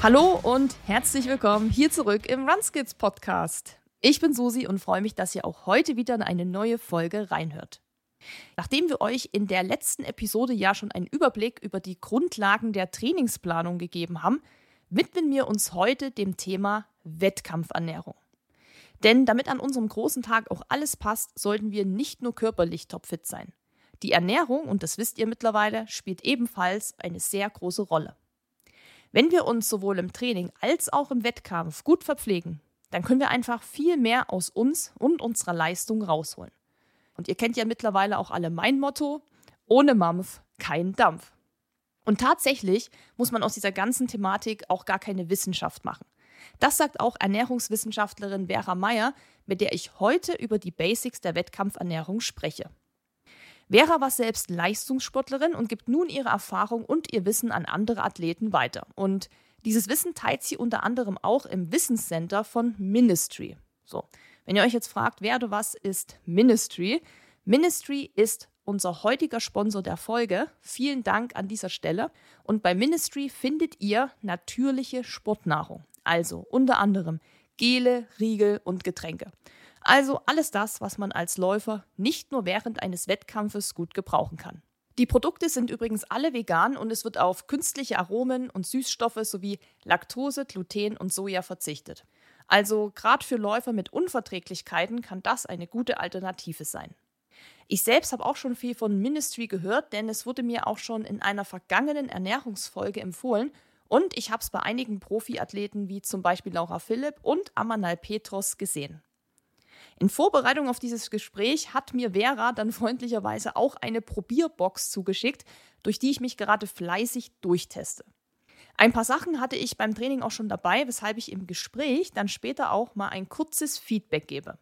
Hallo und herzlich willkommen hier zurück im Runskids Podcast. Ich bin Susi und freue mich, dass ihr auch heute wieder in eine neue Folge reinhört. Nachdem wir euch in der letzten Episode ja schon einen Überblick über die Grundlagen der Trainingsplanung gegeben haben, widmen wir uns heute dem Thema Wettkampfernährung. Denn damit an unserem großen Tag auch alles passt, sollten wir nicht nur körperlich topfit sein. Die Ernährung, und das wisst ihr mittlerweile, spielt ebenfalls eine sehr große Rolle. Wenn wir uns sowohl im Training als auch im Wettkampf gut verpflegen, dann können wir einfach viel mehr aus uns und unserer Leistung rausholen. Und ihr kennt ja mittlerweile auch alle mein Motto, ohne Mampf kein Dampf. Und tatsächlich muss man aus dieser ganzen Thematik auch gar keine Wissenschaft machen. Das sagt auch Ernährungswissenschaftlerin Vera Meyer, mit der ich heute über die Basics der Wettkampfernährung spreche. Vera war selbst Leistungssportlerin und gibt nun ihre Erfahrung und ihr Wissen an andere Athleten weiter. Und dieses Wissen teilt sie unter anderem auch im Wissenscenter von Ministry. So, wenn ihr euch jetzt fragt, wer oder was ist Ministry? Ministry ist unser heutiger Sponsor der Folge. Vielen Dank an dieser Stelle. Und bei Ministry findet ihr natürliche Sportnahrung. Also unter anderem Gele, Riegel und Getränke. Also alles das, was man als Läufer nicht nur während eines Wettkampfes gut gebrauchen kann. Die Produkte sind übrigens alle vegan und es wird auf künstliche Aromen und Süßstoffe sowie Laktose, Gluten und Soja verzichtet. Also gerade für Läufer mit Unverträglichkeiten kann das eine gute Alternative sein. Ich selbst habe auch schon viel von Ministry gehört, denn es wurde mir auch schon in einer vergangenen Ernährungsfolge empfohlen und ich habe es bei einigen Profiathleten wie zum Beispiel Laura Philipp und Amanal Petros gesehen. In Vorbereitung auf dieses Gespräch hat mir Vera dann freundlicherweise auch eine Probierbox zugeschickt, durch die ich mich gerade fleißig durchteste. Ein paar Sachen hatte ich beim Training auch schon dabei, weshalb ich im Gespräch dann später auch mal ein kurzes Feedback gebe.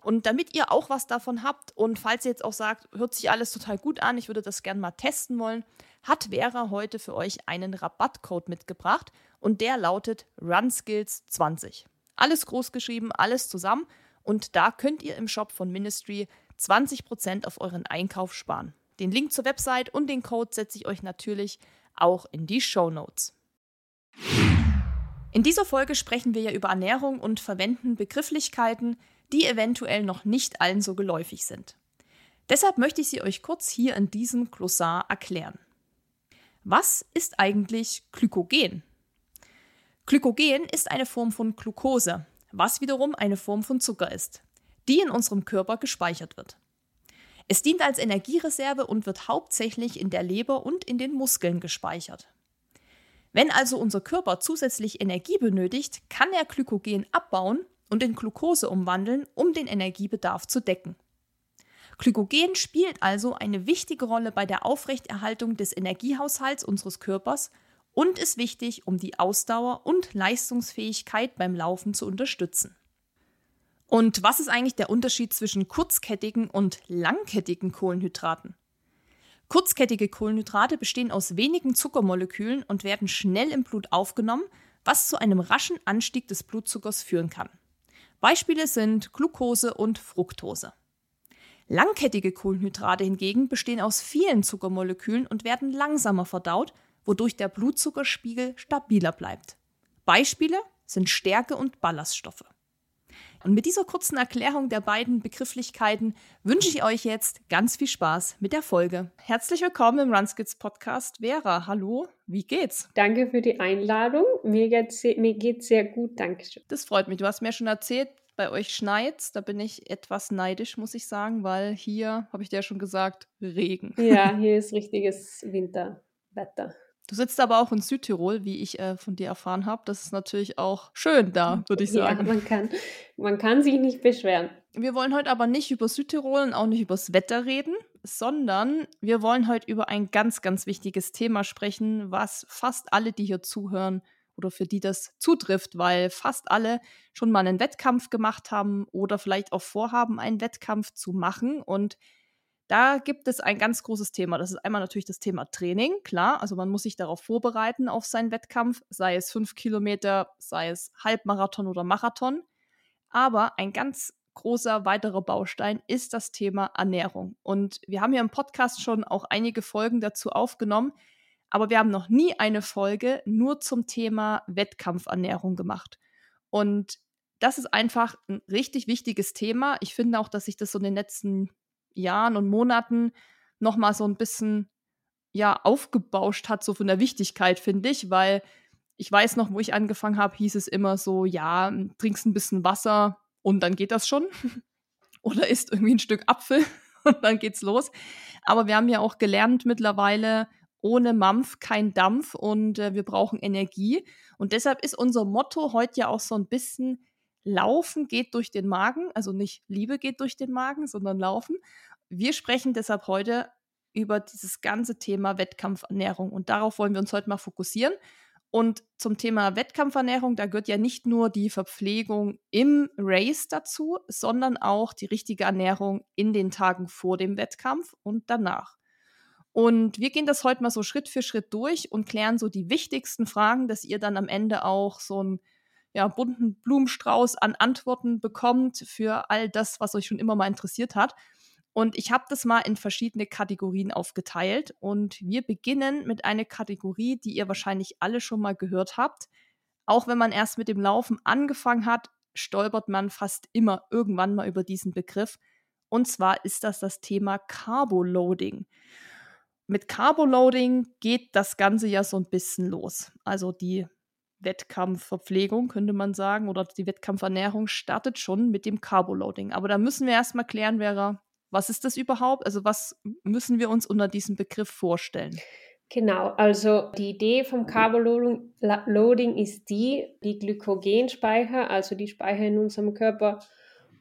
Und damit ihr auch was davon habt und falls ihr jetzt auch sagt, hört sich alles total gut an, ich würde das gerne mal testen wollen, hat Vera heute für euch einen Rabattcode mitgebracht und der lautet RunSkills20. Alles groß geschrieben, alles zusammen und da könnt ihr im Shop von Ministry 20% auf euren Einkauf sparen. Den Link zur Website und den Code setze ich euch natürlich auch in die Show Notes. In dieser Folge sprechen wir ja über Ernährung und verwenden Begrifflichkeiten, die eventuell noch nicht allen so geläufig sind. Deshalb möchte ich sie euch kurz hier in diesem Glossar erklären. Was ist eigentlich Glykogen? Glykogen ist eine Form von Glucose, was wiederum eine Form von Zucker ist, die in unserem Körper gespeichert wird. Es dient als Energiereserve und wird hauptsächlich in der Leber und in den Muskeln gespeichert. Wenn also unser Körper zusätzlich Energie benötigt, kann er Glykogen abbauen und in Glucose umwandeln, um den Energiebedarf zu decken. Glykogen spielt also eine wichtige Rolle bei der Aufrechterhaltung des Energiehaushalts unseres Körpers und ist wichtig, um die Ausdauer und Leistungsfähigkeit beim Laufen zu unterstützen. Und was ist eigentlich der Unterschied zwischen kurzkettigen und langkettigen Kohlenhydraten? Kurzkettige Kohlenhydrate bestehen aus wenigen Zuckermolekülen und werden schnell im Blut aufgenommen, was zu einem raschen Anstieg des Blutzuckers führen kann. Beispiele sind Glucose und Fructose. Langkettige Kohlenhydrate hingegen bestehen aus vielen Zuckermolekülen und werden langsamer verdaut wodurch der Blutzuckerspiegel stabiler bleibt. Beispiele sind Stärke und Ballaststoffe. Und mit dieser kurzen Erklärung der beiden Begrifflichkeiten wünsche ich euch jetzt ganz viel Spaß mit der Folge. Herzlich willkommen im Runskids Podcast. Vera, hallo, wie geht's? Danke für die Einladung. Mir geht's, mir geht's sehr gut, danke schön. Das freut mich. Du hast mir schon erzählt, bei euch schneit's. Da bin ich etwas neidisch, muss ich sagen, weil hier, habe ich dir ja schon gesagt, Regen. Ja, hier ist richtiges Winterwetter. Du sitzt aber auch in Südtirol, wie ich äh, von dir erfahren habe. Das ist natürlich auch schön da, würde ich sagen. Ja, man kann, man kann sich nicht beschweren. Wir wollen heute aber nicht über Südtirol und auch nicht über das Wetter reden, sondern wir wollen heute über ein ganz, ganz wichtiges Thema sprechen, was fast alle, die hier zuhören oder für die das zutrifft, weil fast alle schon mal einen Wettkampf gemacht haben oder vielleicht auch vorhaben, einen Wettkampf zu machen. Und da gibt es ein ganz großes Thema. Das ist einmal natürlich das Thema Training, klar. Also man muss sich darauf vorbereiten auf seinen Wettkampf, sei es fünf Kilometer, sei es Halbmarathon oder Marathon. Aber ein ganz großer weiterer Baustein ist das Thema Ernährung. Und wir haben ja im Podcast schon auch einige Folgen dazu aufgenommen. aber wir haben noch nie eine Folge nur zum Thema Wettkampfernährung gemacht. Und das ist einfach ein richtig wichtiges Thema. Ich finde auch, dass sich das so in den letzten Jahren und Monaten noch mal so ein bisschen ja aufgebauscht hat, so von der Wichtigkeit, finde ich, weil ich weiß noch, wo ich angefangen habe, hieß es immer so, ja, trinkst ein bisschen Wasser und dann geht das schon. Oder isst irgendwie ein Stück Apfel und dann geht's los. Aber wir haben ja auch gelernt mittlerweile, ohne Mampf kein Dampf und äh, wir brauchen Energie. Und deshalb ist unser Motto heute ja auch so ein bisschen Laufen geht durch den Magen, also nicht Liebe geht durch den Magen, sondern Laufen. Wir sprechen deshalb heute über dieses ganze Thema Wettkampfernährung und darauf wollen wir uns heute mal fokussieren. Und zum Thema Wettkampfernährung, da gehört ja nicht nur die Verpflegung im Race dazu, sondern auch die richtige Ernährung in den Tagen vor dem Wettkampf und danach. Und wir gehen das heute mal so Schritt für Schritt durch und klären so die wichtigsten Fragen, dass ihr dann am Ende auch so einen ja, bunten Blumenstrauß an Antworten bekommt für all das, was euch schon immer mal interessiert hat. Und ich habe das mal in verschiedene Kategorien aufgeteilt. Und wir beginnen mit einer Kategorie, die ihr wahrscheinlich alle schon mal gehört habt. Auch wenn man erst mit dem Laufen angefangen hat, stolpert man fast immer irgendwann mal über diesen Begriff. Und zwar ist das das Thema Carboloading mit Carboloading geht das Ganze ja so ein bisschen los. Also die Wettkampfverpflegung, könnte man sagen, oder die Wettkampfernährung startet schon mit dem Carboloading. Aber da müssen wir erstmal klären, Vera, was ist das überhaupt? Also was müssen wir uns unter diesem Begriff vorstellen? Genau, also die Idee vom Carboloading ist die, die Glykogenspeicher, also die Speicher in unserem Körper,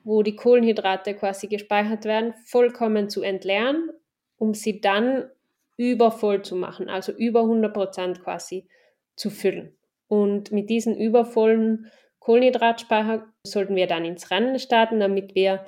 wo die Kohlenhydrate quasi gespeichert werden, vollkommen zu entleeren, um sie dann übervoll zu machen, also über 100 Prozent quasi zu füllen. Und mit diesen übervollen Kohlenhydratspeicher sollten wir dann ins Rennen starten, damit wir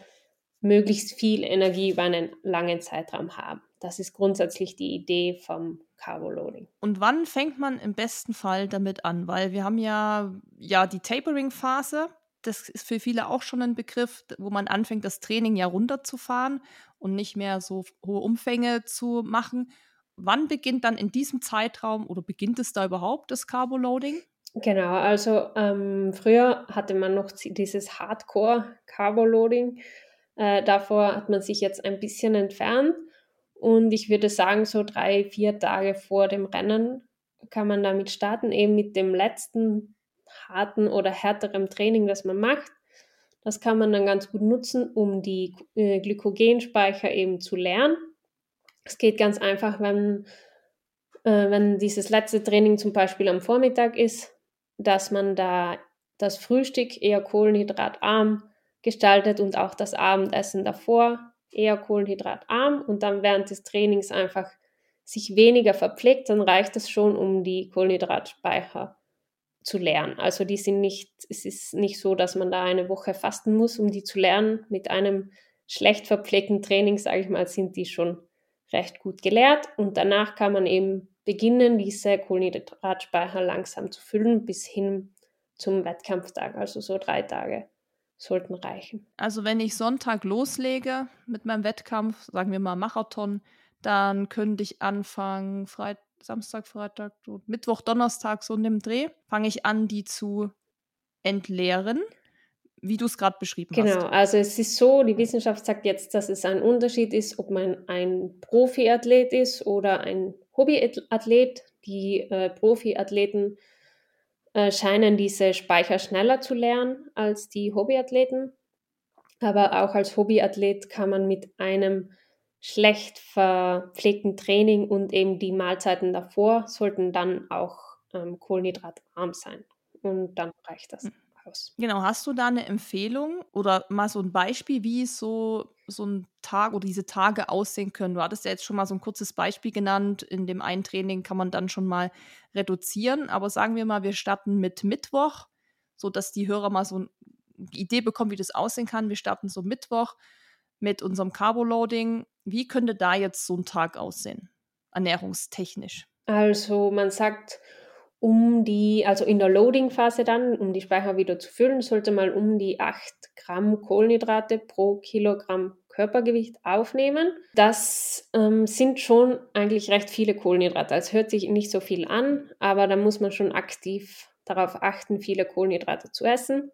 möglichst viel Energie über einen langen Zeitraum haben. Das ist grundsätzlich die Idee vom Carboloading. Und wann fängt man im besten Fall damit an? Weil wir haben ja, ja die Tapering-Phase. Das ist für viele auch schon ein Begriff, wo man anfängt, das Training ja runterzufahren und nicht mehr so hohe Umfänge zu machen wann beginnt dann in diesem Zeitraum oder beginnt es da überhaupt, das Carboloading? Genau, also ähm, früher hatte man noch dieses Hardcore-Carboloading. Äh, davor hat man sich jetzt ein bisschen entfernt. Und ich würde sagen, so drei, vier Tage vor dem Rennen kann man damit starten, eben mit dem letzten harten oder härteren Training, das man macht. Das kann man dann ganz gut nutzen, um die äh, Glykogenspeicher eben zu lernen es geht ganz einfach, wenn, äh, wenn dieses letzte Training zum Beispiel am Vormittag ist, dass man da das Frühstück eher kohlenhydratarm gestaltet und auch das Abendessen davor eher kohlenhydratarm und dann während des Trainings einfach sich weniger verpflegt, dann reicht es schon, um die Kohlenhydratspeicher zu lernen. Also die sind nicht, es ist nicht so, dass man da eine Woche fasten muss, um die zu lernen. Mit einem schlecht verpflegten Training, sage ich mal, sind die schon recht gut gelehrt und danach kann man eben beginnen, diese Kohlenhydratspeicher langsam zu füllen bis hin zum Wettkampftag, also so drei Tage sollten reichen. Also wenn ich Sonntag loslege mit meinem Wettkampf, sagen wir mal Marathon, dann könnte ich anfangen, Freit Samstag, Freitag, Mittwoch, Donnerstag, so in dem Dreh, fange ich an, die zu entleeren wie du es gerade beschrieben genau, hast. Genau, also es ist so, die Wissenschaft sagt jetzt, dass es ein Unterschied ist, ob man ein Profiathlet ist oder ein Hobbyathlet. Die äh, Profiathleten äh, scheinen diese Speicher schneller zu lernen als die Hobbyathleten. Aber auch als Hobbyathlet kann man mit einem schlecht verpflegten Training und eben die Mahlzeiten davor sollten dann auch ähm, kohlenhydratarm sein. Und dann reicht das. Mhm aus. Genau, hast du da eine Empfehlung oder mal so ein Beispiel, wie so, so ein Tag oder diese Tage aussehen können? Du hattest ja jetzt schon mal so ein kurzes Beispiel genannt. In dem einen Training kann man dann schon mal reduzieren. Aber sagen wir mal, wir starten mit Mittwoch, sodass die Hörer mal so eine Idee bekommen, wie das aussehen kann. Wir starten so Mittwoch mit unserem Carboloading. Wie könnte da jetzt so ein Tag aussehen, ernährungstechnisch? Also man sagt, um die, also in der Loading-Phase dann, um die Speicher wieder zu füllen, sollte man um die 8 Gramm Kohlenhydrate pro Kilogramm Körpergewicht aufnehmen. Das ähm, sind schon eigentlich recht viele Kohlenhydrate. Es hört sich nicht so viel an, aber da muss man schon aktiv darauf achten, viele Kohlenhydrate zu essen.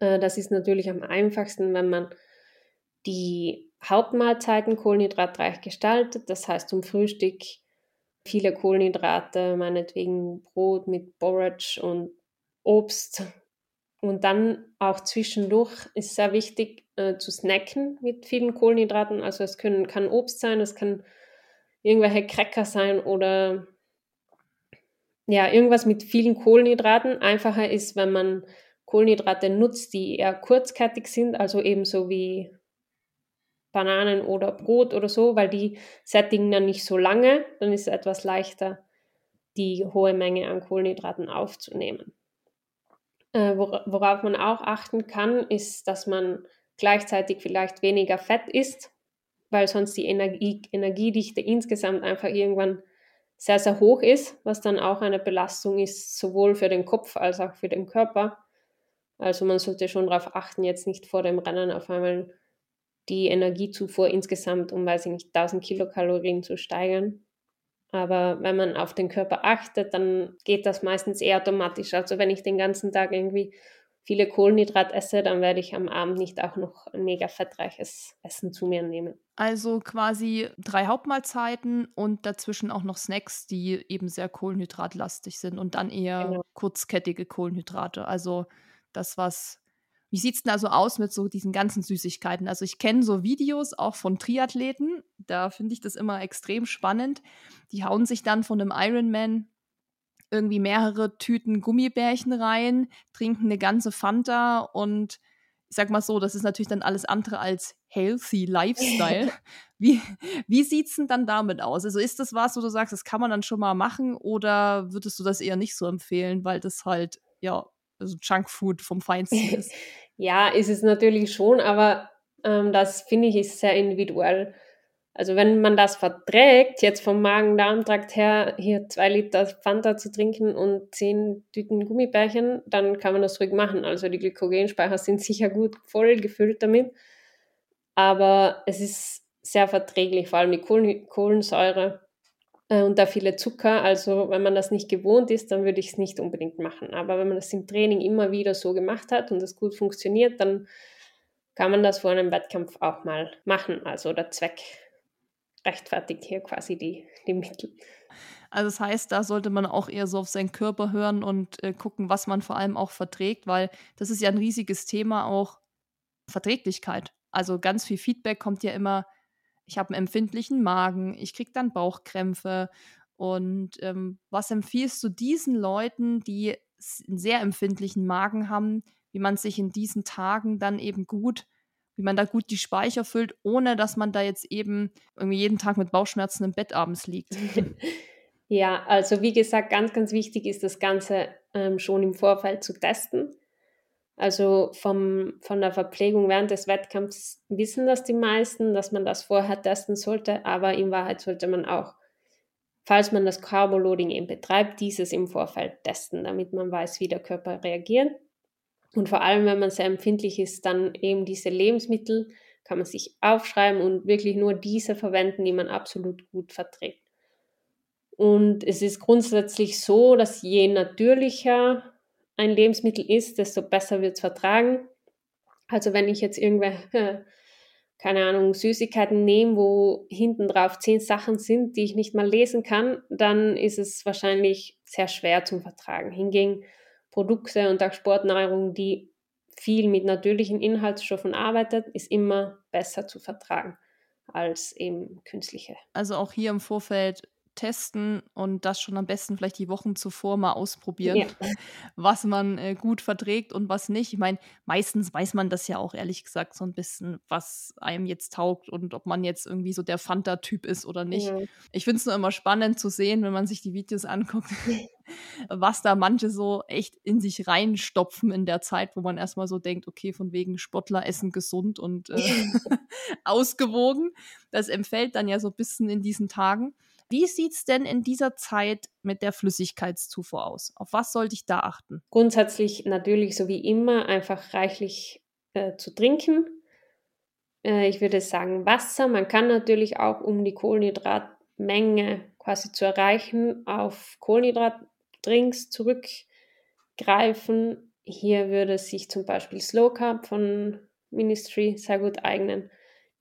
Äh, das ist natürlich am einfachsten, wenn man die Hauptmahlzeiten kohlenhydratreich gestaltet. Das heißt zum Frühstück viele Kohlenhydrate, meinetwegen Brot mit Borage und Obst. Und dann auch zwischendurch ist sehr wichtig äh, zu snacken mit vielen Kohlenhydraten. Also es können, kann Obst sein, es kann irgendwelche Cracker sein oder ja, irgendwas mit vielen Kohlenhydraten. Einfacher ist, wenn man Kohlenhydrate nutzt, die eher kurzkettig sind, also ebenso wie Bananen oder Brot oder so, weil die sättigen dann nicht so lange, dann ist es etwas leichter, die hohe Menge an Kohlenhydraten aufzunehmen. Äh, worauf man auch achten kann, ist, dass man gleichzeitig vielleicht weniger Fett isst, weil sonst die Energie, Energiedichte insgesamt einfach irgendwann sehr, sehr hoch ist, was dann auch eine Belastung ist, sowohl für den Kopf als auch für den Körper. Also man sollte schon darauf achten, jetzt nicht vor dem Rennen auf einmal die Energiezufuhr insgesamt um, weiß ich nicht, 1000 Kilokalorien zu steigern. Aber wenn man auf den Körper achtet, dann geht das meistens eher automatisch. Also wenn ich den ganzen Tag irgendwie viele Kohlenhydrat esse, dann werde ich am Abend nicht auch noch ein mega fettreiches Essen zu mir nehmen. Also quasi drei Hauptmahlzeiten und dazwischen auch noch Snacks, die eben sehr kohlenhydratlastig sind und dann eher genau. kurzkettige Kohlenhydrate. Also das, was wie sieht es denn also aus mit so diesen ganzen Süßigkeiten? Also ich kenne so Videos auch von Triathleten, da finde ich das immer extrem spannend. Die hauen sich dann von einem Ironman irgendwie mehrere Tüten Gummibärchen rein, trinken eine ganze Fanta und ich sag mal so, das ist natürlich dann alles andere als healthy Lifestyle. wie wie sieht es denn dann damit aus? Also ist das was, wo du sagst, das kann man dann schon mal machen oder würdest du das eher nicht so empfehlen, weil das halt ja also Junkfood vom Feinsten ist. ja, ist es natürlich schon, aber ähm, das finde ich ist sehr individuell. Also wenn man das verträgt, jetzt vom Magen-Darm-Trakt her, hier zwei Liter Fanta zu trinken und zehn Tüten Gummibärchen, dann kann man das ruhig machen. Also die Glykogenspeicher sind sicher gut voll gefüllt damit. Aber es ist sehr verträglich, vor allem die Kohlensäure äh, und da viele Zucker. Also wenn man das nicht gewohnt ist, dann würde ich es nicht unbedingt machen. Aber wenn man das im Training immer wieder so gemacht hat und das gut funktioniert, dann kann man das vor einem Wettkampf auch mal machen. Also der Zweck rechtfertigt hier quasi die, die Mittel. Also das heißt, da sollte man auch eher so auf seinen Körper hören und äh, gucken, was man vor allem auch verträgt, weil das ist ja ein riesiges Thema auch Verträglichkeit. Also ganz viel Feedback kommt ja immer ich habe einen empfindlichen Magen, ich kriege dann Bauchkrämpfe. Und ähm, was empfiehlst du diesen Leuten, die einen sehr empfindlichen Magen haben, wie man sich in diesen Tagen dann eben gut, wie man da gut die Speicher füllt, ohne dass man da jetzt eben irgendwie jeden Tag mit Bauchschmerzen im Bett abends liegt? Ja, also wie gesagt, ganz, ganz wichtig ist das Ganze ähm, schon im Vorfeld zu testen. Also vom, von der Verpflegung während des Wettkampfs wissen das die meisten, dass man das vorher testen sollte, aber in Wahrheit sollte man auch, falls man das Carboloading eben betreibt, dieses im Vorfeld testen, damit man weiß, wie der Körper reagiert. Und vor allem, wenn man sehr empfindlich ist, dann eben diese Lebensmittel kann man sich aufschreiben und wirklich nur diese verwenden, die man absolut gut verträgt. Und es ist grundsätzlich so, dass je natürlicher ein Lebensmittel ist, desto besser wird es vertragen. Also wenn ich jetzt irgendwelche, keine Ahnung, Süßigkeiten nehme, wo hinten drauf zehn Sachen sind, die ich nicht mal lesen kann, dann ist es wahrscheinlich sehr schwer zum Vertragen. Hingegen Produkte und auch Sportnahrung, die viel mit natürlichen Inhaltsstoffen arbeitet, ist immer besser zu vertragen als eben künstliche. Also auch hier im Vorfeld testen und das schon am besten vielleicht die Wochen zuvor mal ausprobieren, ja. was man äh, gut verträgt und was nicht. Ich meine, meistens weiß man das ja auch ehrlich gesagt so ein bisschen, was einem jetzt taugt und ob man jetzt irgendwie so der Fanta-Typ ist oder nicht. Ja. Ich finde es nur immer spannend zu sehen, wenn man sich die Videos anguckt, was da manche so echt in sich reinstopfen in der Zeit, wo man erstmal so denkt, okay, von wegen Sportler essen gesund und äh, ausgewogen. Das empfällt dann ja so ein bisschen in diesen Tagen. Wie sieht es denn in dieser Zeit mit der Flüssigkeitszufuhr aus? Auf was sollte ich da achten? Grundsätzlich natürlich so wie immer einfach reichlich äh, zu trinken. Äh, ich würde sagen Wasser. Man kann natürlich auch, um die Kohlenhydratmenge quasi zu erreichen, auf Kohlenhydratdrinks zurückgreifen. Hier würde sich zum Beispiel Slow Carb von Ministry sehr gut eignen.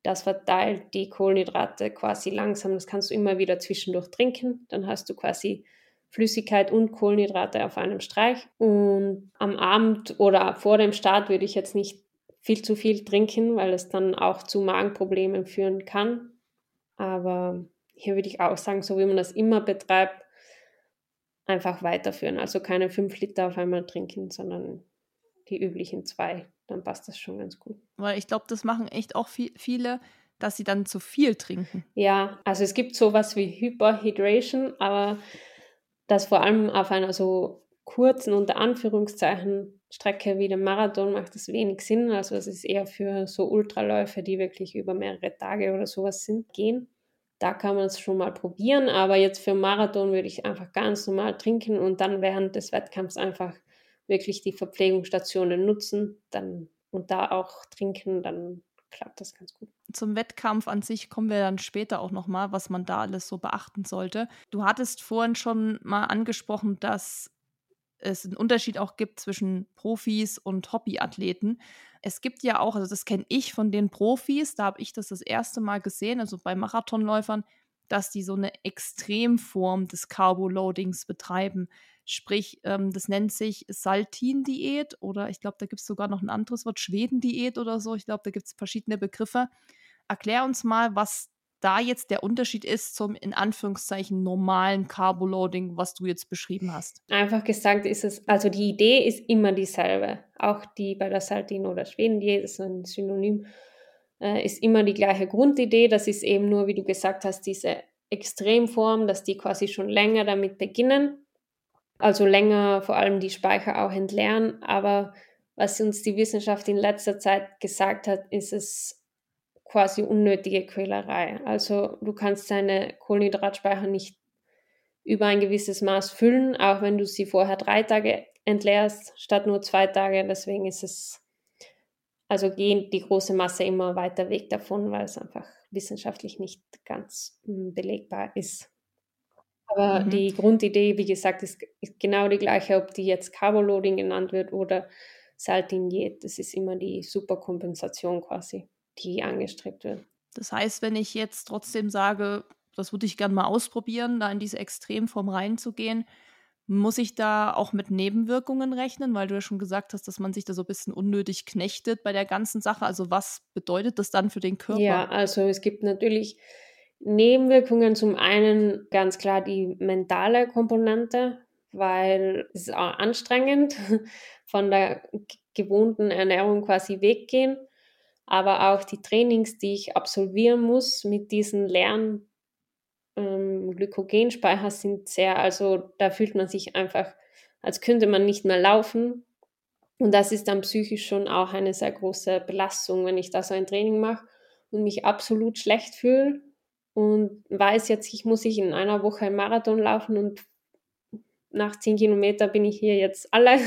Das verteilt die Kohlenhydrate quasi langsam. Das kannst du immer wieder zwischendurch trinken. Dann hast du quasi Flüssigkeit und Kohlenhydrate auf einem Streich. Und am Abend oder vor dem Start würde ich jetzt nicht viel zu viel trinken, weil es dann auch zu Magenproblemen führen kann. Aber hier würde ich auch sagen, so wie man das immer betreibt, einfach weiterführen. Also keine fünf Liter auf einmal trinken, sondern die üblichen zwei. Dann passt das schon ganz gut. Weil ich glaube, das machen echt auch viel, viele, dass sie dann zu viel trinken. Ja, also es gibt sowas wie Hyperhydration, aber das vor allem auf einer so kurzen, unter Anführungszeichen, Strecke wie dem Marathon macht das wenig Sinn. Also es ist eher für so Ultraläufe, die wirklich über mehrere Tage oder sowas sind, gehen. Da kann man es schon mal probieren, aber jetzt für Marathon würde ich einfach ganz normal trinken und dann während des Wettkampfs einfach wirklich die Verpflegungsstationen nutzen dann, und da auch trinken, dann klappt das ganz gut. Zum Wettkampf an sich kommen wir dann später auch nochmal, was man da alles so beachten sollte. Du hattest vorhin schon mal angesprochen, dass es einen Unterschied auch gibt zwischen Profis und Hobbyathleten. Es gibt ja auch, also das kenne ich von den Profis, da habe ich das das erste Mal gesehen, also bei Marathonläufern, dass die so eine Extremform des Carboloadings betreiben. Sprich, ähm, das nennt sich Saltin-Diät oder ich glaube, da gibt es sogar noch ein anderes Wort, Schweden-Diät oder so. Ich glaube, da gibt es verschiedene Begriffe. Erklär uns mal, was da jetzt der Unterschied ist zum in Anführungszeichen normalen Carboloading, was du jetzt beschrieben hast? Einfach gesagt ist es, also die Idee ist immer dieselbe. Auch die bei der Saltin- oder Schweden-Diät ist ein Synonym, äh, ist immer die gleiche Grundidee. Das ist eben nur, wie du gesagt hast, diese Extremform, dass die quasi schon länger damit beginnen. Also länger vor allem die Speicher auch entleeren. Aber was uns die Wissenschaft in letzter Zeit gesagt hat, ist es quasi unnötige Quälerei. Also du kannst deine Kohlenhydratspeicher nicht über ein gewisses Maß füllen, auch wenn du sie vorher drei Tage entleerst, statt nur zwei Tage. Deswegen ist es, also geht die große Masse immer weiter weg davon, weil es einfach wissenschaftlich nicht ganz hm, belegbar ist. Aber mhm. die Grundidee, wie gesagt, ist, ist, genau die gleiche, ob die jetzt Carboloading genannt wird oder Saltindiät. Das ist immer die Superkompensation quasi die angestrebt wird. Das heißt, wenn ich jetzt trotzdem sage, das würde ich gerne mal ausprobieren, da in diese Extremform reinzugehen, muss ich da auch mit Nebenwirkungen rechnen, weil du ja schon gesagt hast, dass man sich da so ein bisschen unnötig knechtet bei der ganzen Sache. Also was bedeutet das dann für den Körper? Ja, also es gibt natürlich Nebenwirkungen. Zum einen ganz klar die mentale Komponente, weil es ist auch anstrengend von der gewohnten Ernährung quasi weggehen aber auch die Trainings, die ich absolvieren muss mit diesen leeren ähm, Glykogenspeicher sind sehr, also da fühlt man sich einfach, als könnte man nicht mehr laufen. Und das ist dann psychisch schon auch eine sehr große Belastung, wenn ich da so ein Training mache und mich absolut schlecht fühle und weiß jetzt, ich muss ich in einer Woche einen Marathon laufen und nach zehn Kilometern bin ich hier jetzt alle,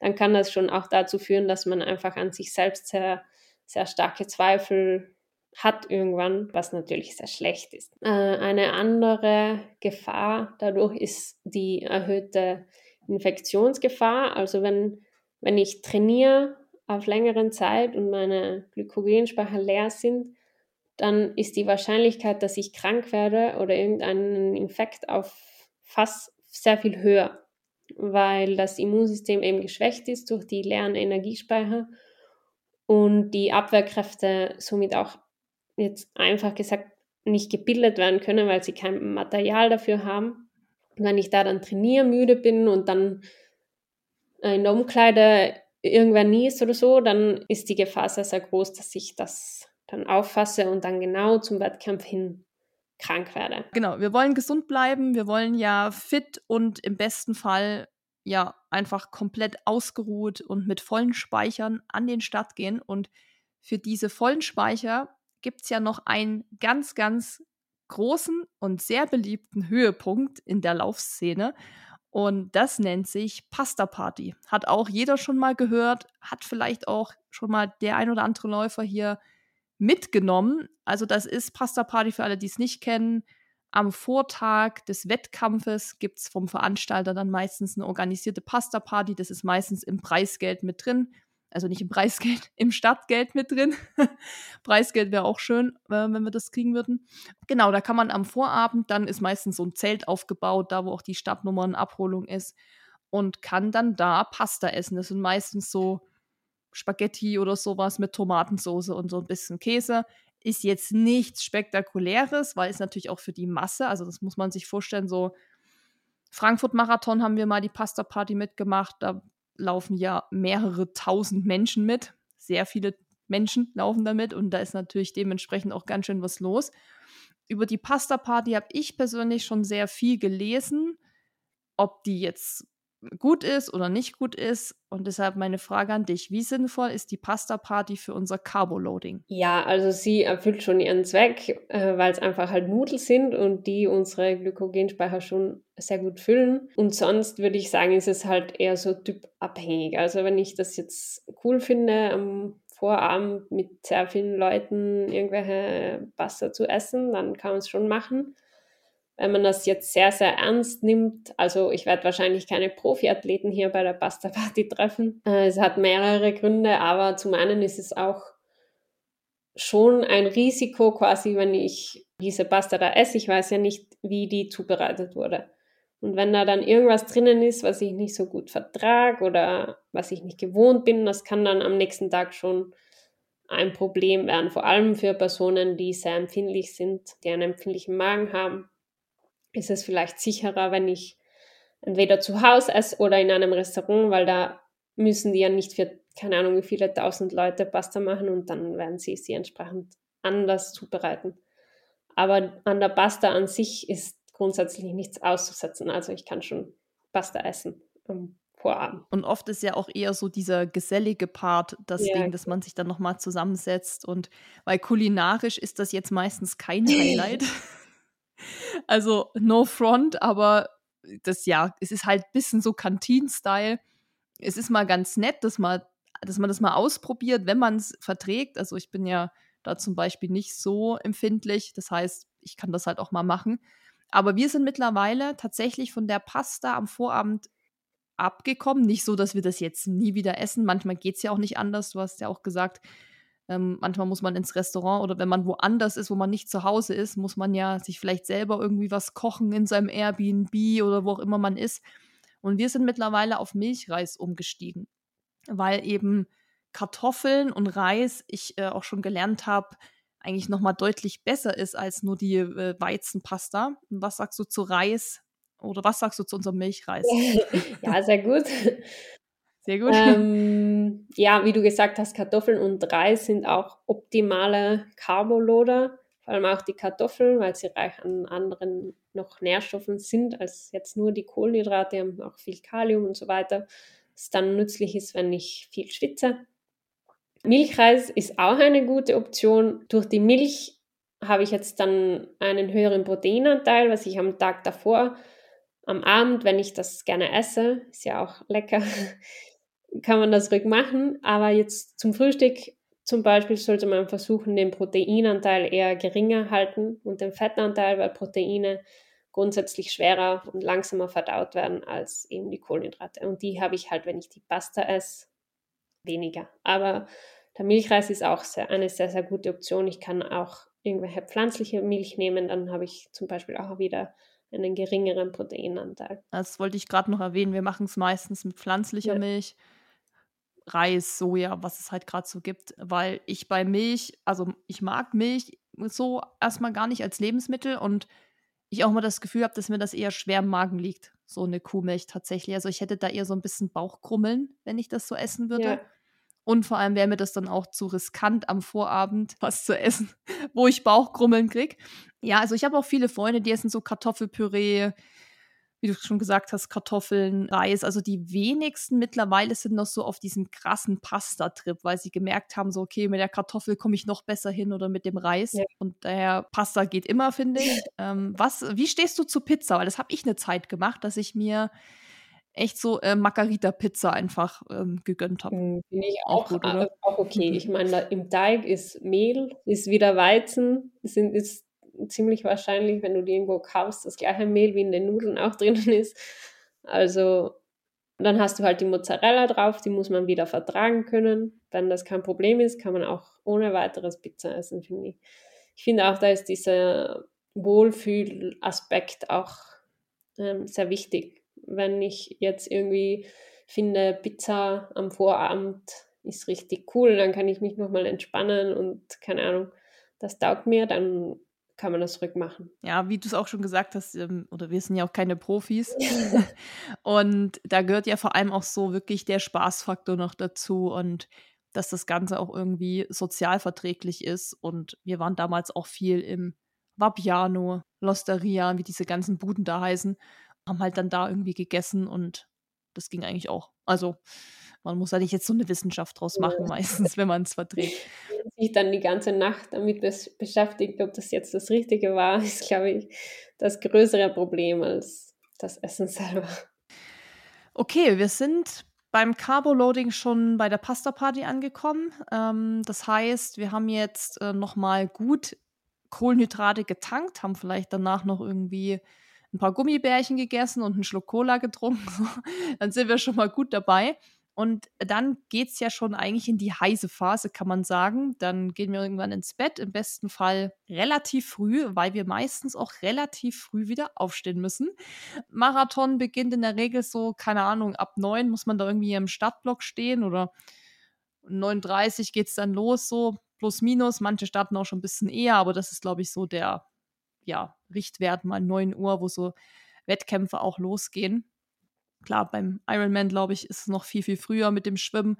dann kann das schon auch dazu führen, dass man einfach an sich selbst sehr sehr starke Zweifel hat irgendwann, was natürlich sehr schlecht ist. Äh, eine andere Gefahr dadurch ist die erhöhte Infektionsgefahr. Also wenn, wenn ich trainiere auf längeren Zeit und meine Glykogenspeicher leer sind, dann ist die Wahrscheinlichkeit, dass ich krank werde oder irgendeinen Infekt auffasse, sehr viel höher, weil das Immunsystem eben geschwächt ist durch die leeren Energiespeicher und die Abwehrkräfte somit auch jetzt einfach gesagt nicht gebildet werden können, weil sie kein Material dafür haben. Und wenn ich da dann trainiermüde bin und dann in der Umkleide irgendwer niest oder so, dann ist die Gefahr sehr, sehr groß, dass ich das dann auffasse und dann genau zum Wettkampf hin krank werde. Genau, wir wollen gesund bleiben, wir wollen ja fit und im besten Fall ja einfach komplett ausgeruht und mit vollen Speichern an den Start gehen. Und für diese vollen Speicher gibt es ja noch einen ganz, ganz großen und sehr beliebten Höhepunkt in der Laufszene. Und das nennt sich Pasta Party. Hat auch jeder schon mal gehört, hat vielleicht auch schon mal der ein oder andere Läufer hier mitgenommen. Also das ist Pasta Party für alle, die es nicht kennen. Am Vortag des Wettkampfes gibt es vom Veranstalter dann meistens eine organisierte Pasta Party. Das ist meistens im Preisgeld mit drin. Also nicht im Preisgeld, im Stadtgeld mit drin. Preisgeld wäre auch schön, äh, wenn wir das kriegen würden. Genau, da kann man am Vorabend, dann ist meistens so ein Zelt aufgebaut, da wo auch die Stadtnummernabholung ist. Und kann dann da Pasta essen. Das sind meistens so Spaghetti oder sowas mit Tomatensauce und so ein bisschen Käse. Ist jetzt nichts Spektakuläres, weil es natürlich auch für die Masse, also das muss man sich vorstellen, so Frankfurt-Marathon haben wir mal die Pasta-Party mitgemacht. Da laufen ja mehrere tausend Menschen mit. Sehr viele Menschen laufen damit und da ist natürlich dementsprechend auch ganz schön was los. Über die Pasta-Party habe ich persönlich schon sehr viel gelesen. Ob die jetzt gut ist oder nicht gut ist. Und deshalb meine Frage an dich: Wie sinnvoll ist die Pasta-Party für unser Carbo-Loading? Ja, also sie erfüllt schon ihren Zweck, äh, weil es einfach halt Nudeln sind und die unsere Glykogenspeicher schon sehr gut füllen. Und sonst würde ich sagen, ist es halt eher so typabhängig. Also wenn ich das jetzt cool finde, am Vorabend mit sehr vielen Leuten irgendwelche Pasta zu essen, dann kann man es schon machen wenn man das jetzt sehr, sehr ernst nimmt, also ich werde wahrscheinlich keine Profiathleten hier bei der Pasta Party treffen. Äh, es hat mehrere Gründe, aber zum einen ist es auch schon ein Risiko quasi, wenn ich diese Pasta da esse. Ich weiß ja nicht, wie die zubereitet wurde. Und wenn da dann irgendwas drinnen ist, was ich nicht so gut vertrage oder was ich nicht gewohnt bin, das kann dann am nächsten Tag schon ein Problem werden. Vor allem für Personen, die sehr empfindlich sind, die einen empfindlichen Magen haben ist es vielleicht sicherer, wenn ich entweder zu Hause esse oder in einem Restaurant, weil da müssen die ja nicht für keine Ahnung wie viele tausend Leute Pasta machen und dann werden sie sie entsprechend anders zubereiten. Aber an der Pasta an sich ist grundsätzlich nichts auszusetzen. Also ich kann schon Pasta essen am Vorabend. Und oft ist ja auch eher so dieser gesellige Part das ja. Ding, dass man sich dann nochmal zusammensetzt. Und weil kulinarisch ist das jetzt meistens kein Highlight. Also no front, aber das ja, es ist halt ein bisschen so Kantin-Style. Es ist mal ganz nett, dass man, dass man das mal ausprobiert, wenn man es verträgt. Also ich bin ja da zum Beispiel nicht so empfindlich. Das heißt, ich kann das halt auch mal machen. Aber wir sind mittlerweile tatsächlich von der Pasta am Vorabend abgekommen. Nicht so, dass wir das jetzt nie wieder essen. Manchmal geht es ja auch nicht anders. Du hast ja auch gesagt, ähm, manchmal muss man ins Restaurant oder wenn man woanders ist, wo man nicht zu Hause ist, muss man ja sich vielleicht selber irgendwie was kochen in seinem Airbnb oder wo auch immer man ist. Und wir sind mittlerweile auf Milchreis umgestiegen, weil eben Kartoffeln und Reis, ich äh, auch schon gelernt habe, eigentlich noch mal deutlich besser ist als nur die äh, Weizenpasta. Und was sagst du zu Reis oder was sagst du zu unserem Milchreis? ja, sehr gut. Sehr gut. Ähm, ja, wie du gesagt hast, Kartoffeln und Reis sind auch optimale Carboloader, vor allem auch die Kartoffeln, weil sie reich an anderen noch Nährstoffen sind als jetzt nur die Kohlenhydrate, haben auch viel Kalium und so weiter, was dann nützlich ist, wenn ich viel schwitze. Milchreis ist auch eine gute Option. Durch die Milch habe ich jetzt dann einen höheren Proteinanteil, was ich am Tag davor, am Abend, wenn ich das gerne esse, ist ja auch lecker, kann man das ruhig machen. Aber jetzt zum Frühstück zum Beispiel sollte man versuchen, den Proteinanteil eher geringer halten und den Fettanteil, weil Proteine grundsätzlich schwerer und langsamer verdaut werden als eben die Kohlenhydrate. Und die habe ich halt, wenn ich die Pasta esse, weniger. Aber der Milchreis ist auch sehr, eine sehr, sehr gute Option. Ich kann auch irgendwelche pflanzliche Milch nehmen, dann habe ich zum Beispiel auch wieder einen geringeren Proteinanteil. Das wollte ich gerade noch erwähnen. Wir machen es meistens mit pflanzlicher ja. Milch. Reis, Soja, was es halt gerade so gibt, weil ich bei Milch, also ich mag Milch so erstmal gar nicht als Lebensmittel und ich auch mal das Gefühl habe, dass mir das eher schwer im Magen liegt, so eine Kuhmilch tatsächlich. Also ich hätte da eher so ein bisschen Bauchkrummeln, wenn ich das so essen würde. Ja. Und vor allem wäre mir das dann auch zu riskant, am Vorabend was zu essen, wo ich Bauchkrummeln kriege. Ja, also ich habe auch viele Freunde, die essen so Kartoffelpüree, wie du schon gesagt hast, Kartoffeln, Reis. Also die wenigsten mittlerweile sind noch so auf diesem krassen Pasta-Trip, weil sie gemerkt haben, so, okay, mit der Kartoffel komme ich noch besser hin oder mit dem Reis. Ja. Und daher, Pasta geht immer, finde ich. ähm, was, wie stehst du zu Pizza? Weil das habe ich eine Zeit gemacht, dass ich mir echt so äh, Margarita-Pizza einfach ähm, gegönnt habe. Hm, Finde ich auch, auch, gut, äh, auch okay. Ich meine, im Teig ist Mehl, ist wieder Weizen, sind, ist ziemlich wahrscheinlich, wenn du die irgendwo kaufst, das gleiche Mehl wie in den Nudeln auch drinnen ist. Also dann hast du halt die Mozzarella drauf, die muss man wieder vertragen können. Wenn das kein Problem ist, kann man auch ohne weiteres Pizza essen, finde ich. Ich finde auch, da ist dieser Wohlfühlaspekt auch ähm, sehr wichtig. Wenn ich jetzt irgendwie finde, Pizza am Vorabend ist richtig cool, dann kann ich mich nochmal entspannen und keine Ahnung, das taugt mir, dann kann man das rückmachen. Ja, wie du es auch schon gesagt hast, ähm, oder wir sind ja auch keine Profis. und da gehört ja vor allem auch so wirklich der Spaßfaktor noch dazu und dass das Ganze auch irgendwie sozial verträglich ist. Und wir waren damals auch viel im Vapiano, Losteria, wie diese ganzen Buden da heißen, haben halt dann da irgendwie gegessen und das ging eigentlich auch. Also man muss nicht jetzt so eine Wissenschaft draus machen, meistens, wenn man es verdreht. Sich dann die ganze Nacht damit beschäftigt, ob das jetzt das Richtige war, ist, glaube ich, das größere Problem als das Essen selber. Okay, wir sind beim Carbo-Loading schon bei der Pasta-Party angekommen. Ähm, das heißt, wir haben jetzt äh, nochmal gut Kohlenhydrate getankt, haben vielleicht danach noch irgendwie ein paar Gummibärchen gegessen und einen Schluck Cola getrunken. Dann sind wir schon mal gut dabei. Und dann geht es ja schon eigentlich in die heiße Phase, kann man sagen. Dann gehen wir irgendwann ins Bett, im besten Fall relativ früh, weil wir meistens auch relativ früh wieder aufstehen müssen. Marathon beginnt in der Regel so, keine Ahnung, ab neun muss man da irgendwie im Stadtblock stehen oder 9.30 geht es dann los, so plus minus. Manche starten auch schon ein bisschen eher, aber das ist, glaube ich, so der ja, Richtwert mal 9 Uhr, wo so Wettkämpfe auch losgehen. Klar, beim Ironman, glaube ich, ist es noch viel, viel früher mit dem Schwimmen.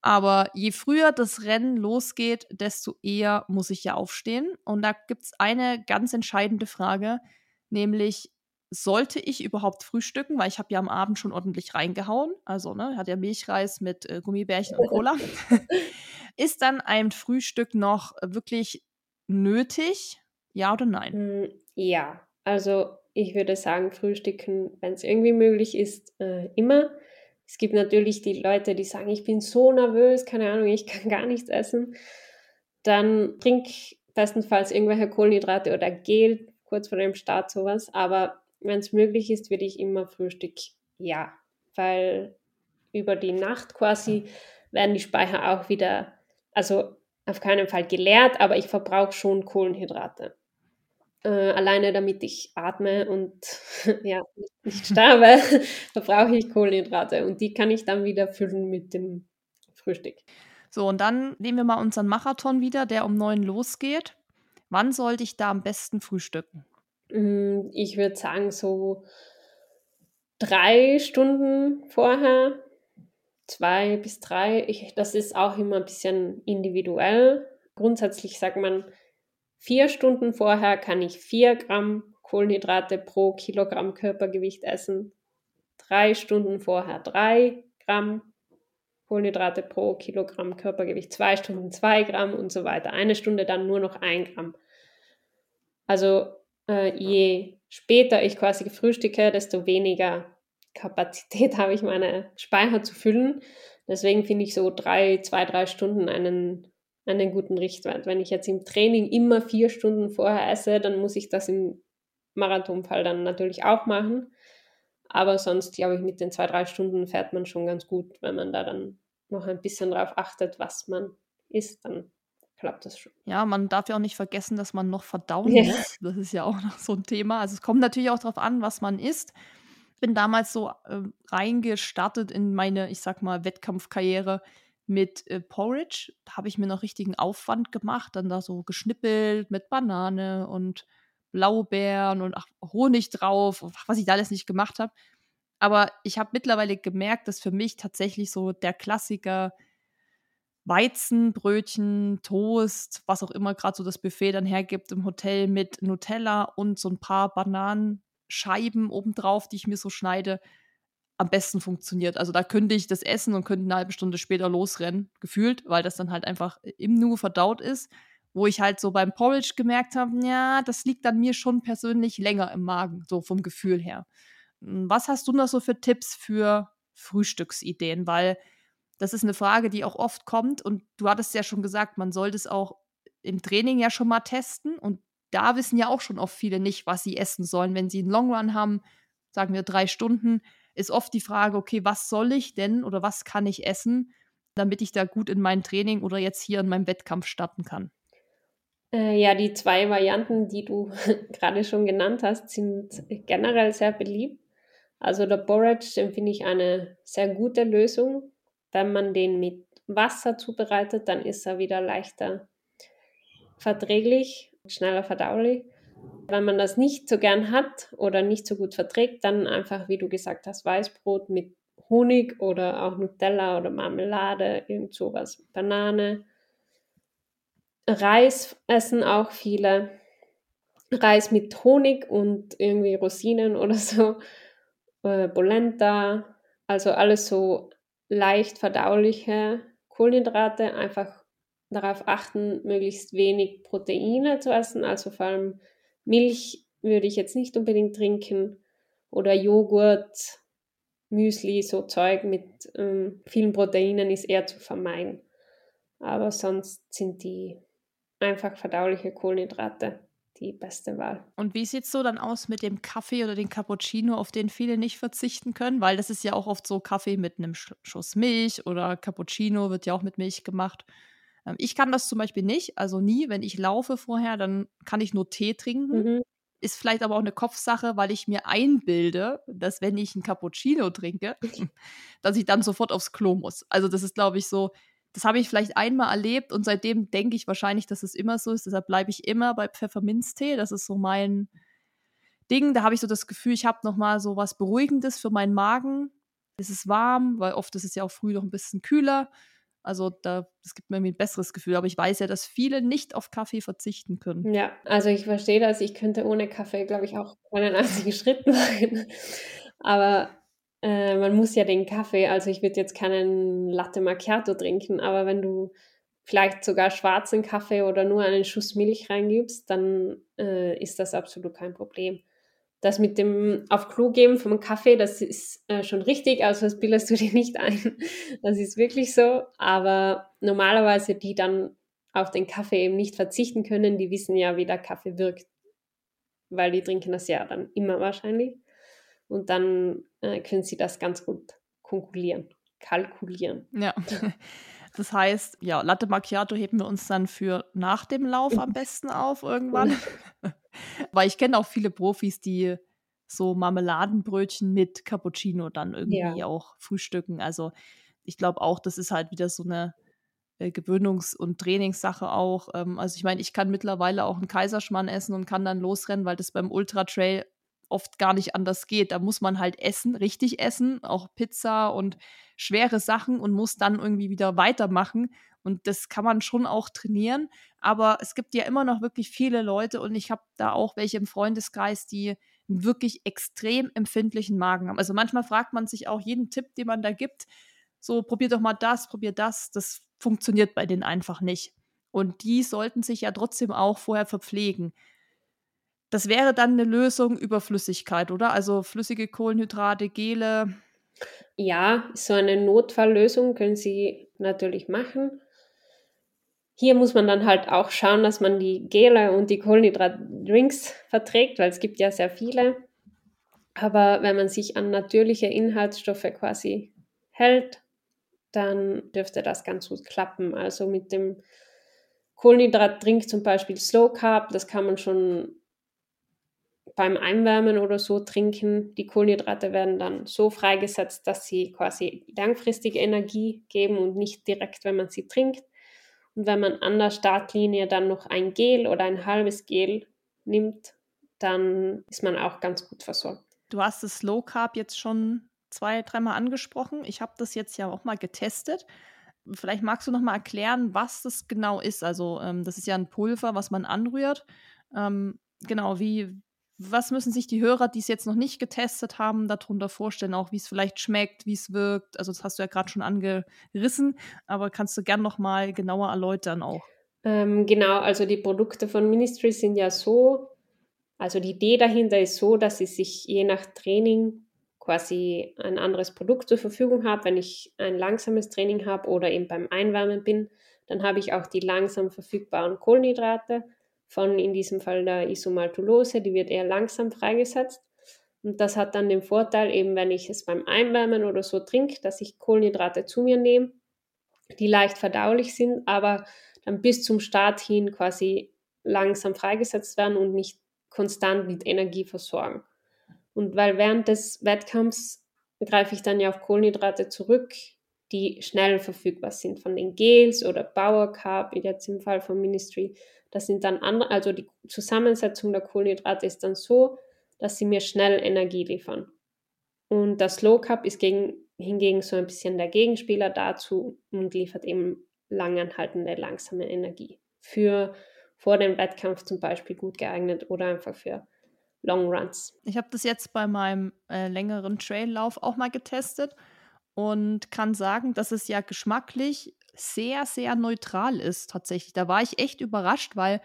Aber je früher das Rennen losgeht, desto eher muss ich ja aufstehen. Und da gibt es eine ganz entscheidende Frage, nämlich sollte ich überhaupt frühstücken, weil ich habe ja am Abend schon ordentlich reingehauen. Also, ne, hat ja Milchreis mit äh, Gummibärchen und Cola. ist dann ein Frühstück noch wirklich nötig? Ja oder nein? Hm, ja, also ich würde sagen, frühstücken, wenn es irgendwie möglich ist, äh, immer. Es gibt natürlich die Leute, die sagen, ich bin so nervös, keine Ahnung, ich kann gar nichts essen. Dann trink bestenfalls irgendwelche Kohlenhydrate oder Gel kurz vor dem Start sowas. Aber wenn es möglich ist, würde ich immer Frühstück ja, weil über die Nacht quasi werden die Speicher auch wieder, also auf keinen Fall geleert, aber ich verbrauche schon Kohlenhydrate äh, alleine damit ich atme und ja, nicht sterbe, verbrauche ich Kohlenhydrate und die kann ich dann wieder füllen mit dem Frühstück. So, und dann nehmen wir mal unseren Marathon wieder, der um neun losgeht. Wann sollte ich da am besten frühstücken? Mm, ich würde sagen, so drei Stunden vorher, zwei bis drei. Ich, das ist auch immer ein bisschen individuell. Grundsätzlich sagt man, Vier Stunden vorher kann ich vier Gramm Kohlenhydrate pro Kilogramm Körpergewicht essen. Drei Stunden vorher drei Gramm Kohlenhydrate pro Kilogramm Körpergewicht. Zwei Stunden zwei Gramm und so weiter. Eine Stunde dann nur noch ein Gramm. Also äh, je später ich quasi frühstücke, desto weniger Kapazität habe ich, meine Speicher zu füllen. Deswegen finde ich so drei, zwei, drei Stunden einen einen guten Richtwert. Wenn ich jetzt im Training immer vier Stunden vorher esse, dann muss ich das im Marathonfall dann natürlich auch machen. Aber sonst, glaube ich, mit den zwei, drei Stunden fährt man schon ganz gut. Wenn man da dann noch ein bisschen darauf achtet, was man isst, dann klappt das schon. Ja, man darf ja auch nicht vergessen, dass man noch verdauen ja. muss. Das ist ja auch noch so ein Thema. Also es kommt natürlich auch darauf an, was man isst. Ich bin damals so äh, reingestartet in meine, ich sag mal, Wettkampfkarriere mit äh, Porridge. Da habe ich mir noch richtigen Aufwand gemacht, dann da so geschnippelt mit Banane und Blaubeeren und ach, Honig drauf, was ich da alles nicht gemacht habe. Aber ich habe mittlerweile gemerkt, dass für mich tatsächlich so der Klassiker Weizenbrötchen, Toast, was auch immer gerade so das Buffet dann hergibt im Hotel mit Nutella und so ein paar Bananenscheiben obendrauf, die ich mir so schneide, am besten funktioniert. Also da könnte ich das essen und könnte eine halbe Stunde später losrennen, gefühlt, weil das dann halt einfach im Nu verdaut ist. Wo ich halt so beim Porridge gemerkt habe, ja, das liegt dann mir schon persönlich länger im Magen, so vom Gefühl her. Was hast du noch so für Tipps für Frühstücksideen? Weil das ist eine Frage, die auch oft kommt und du hattest ja schon gesagt, man sollte es auch im Training ja schon mal testen und da wissen ja auch schon oft viele nicht, was sie essen sollen. Wenn sie einen Long Run haben, sagen wir drei Stunden, ist oft die Frage, okay, was soll ich denn oder was kann ich essen, damit ich da gut in mein Training oder jetzt hier in meinem Wettkampf starten kann? Äh, ja, die zwei Varianten, die du gerade schon genannt hast, sind generell sehr beliebt. Also der Borage empfinde ich eine sehr gute Lösung. Wenn man den mit Wasser zubereitet, dann ist er wieder leichter verträglich, schneller verdaulich. Wenn man das nicht so gern hat oder nicht so gut verträgt, dann einfach, wie du gesagt hast, Weißbrot mit Honig oder auch Nutella oder Marmelade, irgend sowas, Banane. Reis essen auch viele. Reis mit Honig und irgendwie Rosinen oder so. Äh, Polenta, also alles so leicht verdauliche Kohlenhydrate. Einfach darauf achten, möglichst wenig Proteine zu essen, also vor allem Milch würde ich jetzt nicht unbedingt trinken oder Joghurt, Müsli, so Zeug mit ähm, vielen Proteinen ist eher zu vermeiden. Aber sonst sind die einfach verdauliche Kohlenhydrate die beste Wahl. Und wie sieht es so dann aus mit dem Kaffee oder den Cappuccino, auf den viele nicht verzichten können? Weil das ist ja auch oft so Kaffee mit einem Schuss Milch oder Cappuccino wird ja auch mit Milch gemacht. Ähm, ich kann das zum Beispiel nicht, also nie. Wenn ich laufe vorher, dann kann ich nur Tee trinken. Mhm. Ist vielleicht aber auch eine Kopfsache, weil ich mir einbilde, dass wenn ich einen Cappuccino trinke, dass ich dann sofort aufs Klo muss. Also das ist, glaube ich, so, das habe ich vielleicht einmal erlebt und seitdem denke ich wahrscheinlich, dass es immer so ist. Deshalb bleibe ich immer bei Pfefferminztee. Das ist so mein Ding. Da habe ich so das Gefühl, ich habe noch mal so was Beruhigendes für meinen Magen. Es ist warm, weil oft ist es ja auch früh noch ein bisschen kühler. Also da, das gibt mir ein besseres Gefühl. Aber ich weiß ja, dass viele nicht auf Kaffee verzichten können. Ja, also ich verstehe das. Ich könnte ohne Kaffee, glaube ich, auch keinen einzigen Schritt machen. Aber äh, man muss ja den Kaffee, also ich würde jetzt keinen Latte Macchiato trinken, aber wenn du vielleicht sogar schwarzen Kaffee oder nur einen Schuss Milch reingibst, dann äh, ist das absolut kein Problem das mit dem auf Klo geben vom Kaffee, das ist äh, schon richtig, also das bildest du dir nicht ein. Das ist wirklich so. Aber normalerweise, die dann auf den Kaffee eben nicht verzichten können, die wissen ja, wie der Kaffee wirkt. Weil die trinken das ja dann immer wahrscheinlich. Und dann äh, können sie das ganz gut kalkulieren. kalkulieren. Ja. Das heißt, ja, Latte Macchiato heben wir uns dann für nach dem Lauf am besten auf irgendwann. Weil ich kenne auch viele Profis, die so Marmeladenbrötchen mit Cappuccino dann irgendwie ja. auch frühstücken. Also ich glaube auch, das ist halt wieder so eine äh, Gewöhnungs- und Trainingssache auch. Ähm, also ich meine, ich kann mittlerweile auch einen Kaiserschmarrn essen und kann dann losrennen, weil das beim Ultra Trail oft gar nicht anders geht. Da muss man halt essen, richtig essen, auch Pizza und schwere Sachen und muss dann irgendwie wieder weitermachen. Und das kann man schon auch trainieren. Aber es gibt ja immer noch wirklich viele Leute und ich habe da auch welche im Freundeskreis, die einen wirklich extrem empfindlichen Magen haben. Also manchmal fragt man sich auch jeden Tipp, den man da gibt, so probier doch mal das, probier das. Das funktioniert bei denen einfach nicht. Und die sollten sich ja trotzdem auch vorher verpflegen. Das wäre dann eine Lösung über Flüssigkeit, oder? Also flüssige Kohlenhydrate, Gele. Ja, so eine Notfalllösung können Sie natürlich machen. Hier muss man dann halt auch schauen, dass man die Gele und die Kohlenhydratdrinks verträgt, weil es gibt ja sehr viele. Aber wenn man sich an natürliche Inhaltsstoffe quasi hält, dann dürfte das ganz gut klappen. Also mit dem Kohlenhydratdrink zum Beispiel Slow Carb, das kann man schon beim Einwärmen oder so trinken. Die Kohlenhydrate werden dann so freigesetzt, dass sie quasi langfristige Energie geben und nicht direkt, wenn man sie trinkt. Und wenn man an der Startlinie dann noch ein Gel oder ein halbes Gel nimmt, dann ist man auch ganz gut versorgt. Du hast das Low Carb jetzt schon zwei, dreimal angesprochen. Ich habe das jetzt ja auch mal getestet. Vielleicht magst du noch mal erklären, was das genau ist. Also ähm, das ist ja ein Pulver, was man anrührt. Ähm, genau, wie, was müssen sich die Hörer, die es jetzt noch nicht getestet haben, darunter vorstellen, auch wie es vielleicht schmeckt, wie es wirkt? Also das hast du ja gerade schon angerissen, aber kannst du gern noch mal genauer erläutern auch? Ähm, genau, also die Produkte von Ministry sind ja so, also die Idee dahinter ist so, dass sie sich je nach Training quasi ein anderes Produkt zur Verfügung habe, wenn ich ein langsames Training habe oder eben beim Einwärmen bin, dann habe ich auch die langsam verfügbaren Kohlenhydrate von in diesem Fall der Isomaltulose, die wird eher langsam freigesetzt. Und das hat dann den Vorteil, eben wenn ich es beim Einwärmen oder so trinke, dass ich Kohlenhydrate zu mir nehme, die leicht verdaulich sind, aber dann bis zum Start hin quasi langsam freigesetzt werden und nicht konstant mit Energie versorgen. Und weil während des Wettkampfs greife ich dann ja auf Kohlenhydrate zurück, die schnell verfügbar sind, von den Gels oder Power Carb, jetzt im Fall von Ministry. Das sind dann andere, also die Zusammensetzung der Kohlenhydrate ist dann so, dass sie mir schnell Energie liefern. Und das Low Carb ist gegen, hingegen so ein bisschen der Gegenspieler dazu und liefert eben langanhaltende, langsame Energie. Für vor dem Wettkampf zum Beispiel gut geeignet oder einfach für Long Runs. Ich habe das jetzt bei meinem äh, längeren Traillauf auch mal getestet und kann sagen, dass es ja geschmacklich sehr, sehr neutral ist tatsächlich. Da war ich echt überrascht, weil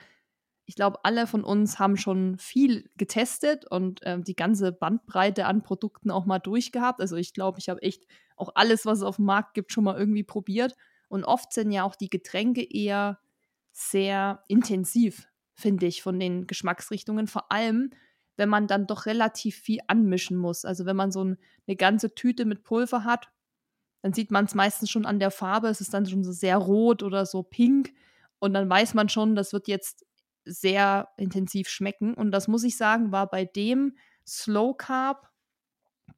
ich glaube, alle von uns haben schon viel getestet und äh, die ganze Bandbreite an Produkten auch mal durchgehabt. Also ich glaube, ich habe echt auch alles, was es auf dem Markt gibt, schon mal irgendwie probiert. Und oft sind ja auch die Getränke eher sehr intensiv, finde ich, von den Geschmacksrichtungen. Vor allem, wenn man dann doch relativ viel anmischen muss. Also wenn man so ein, eine ganze Tüte mit Pulver hat, dann sieht man es meistens schon an der Farbe. Es ist dann schon so sehr rot oder so pink. Und dann weiß man schon, das wird jetzt sehr intensiv schmecken. Und das muss ich sagen, war bei dem Slow Carb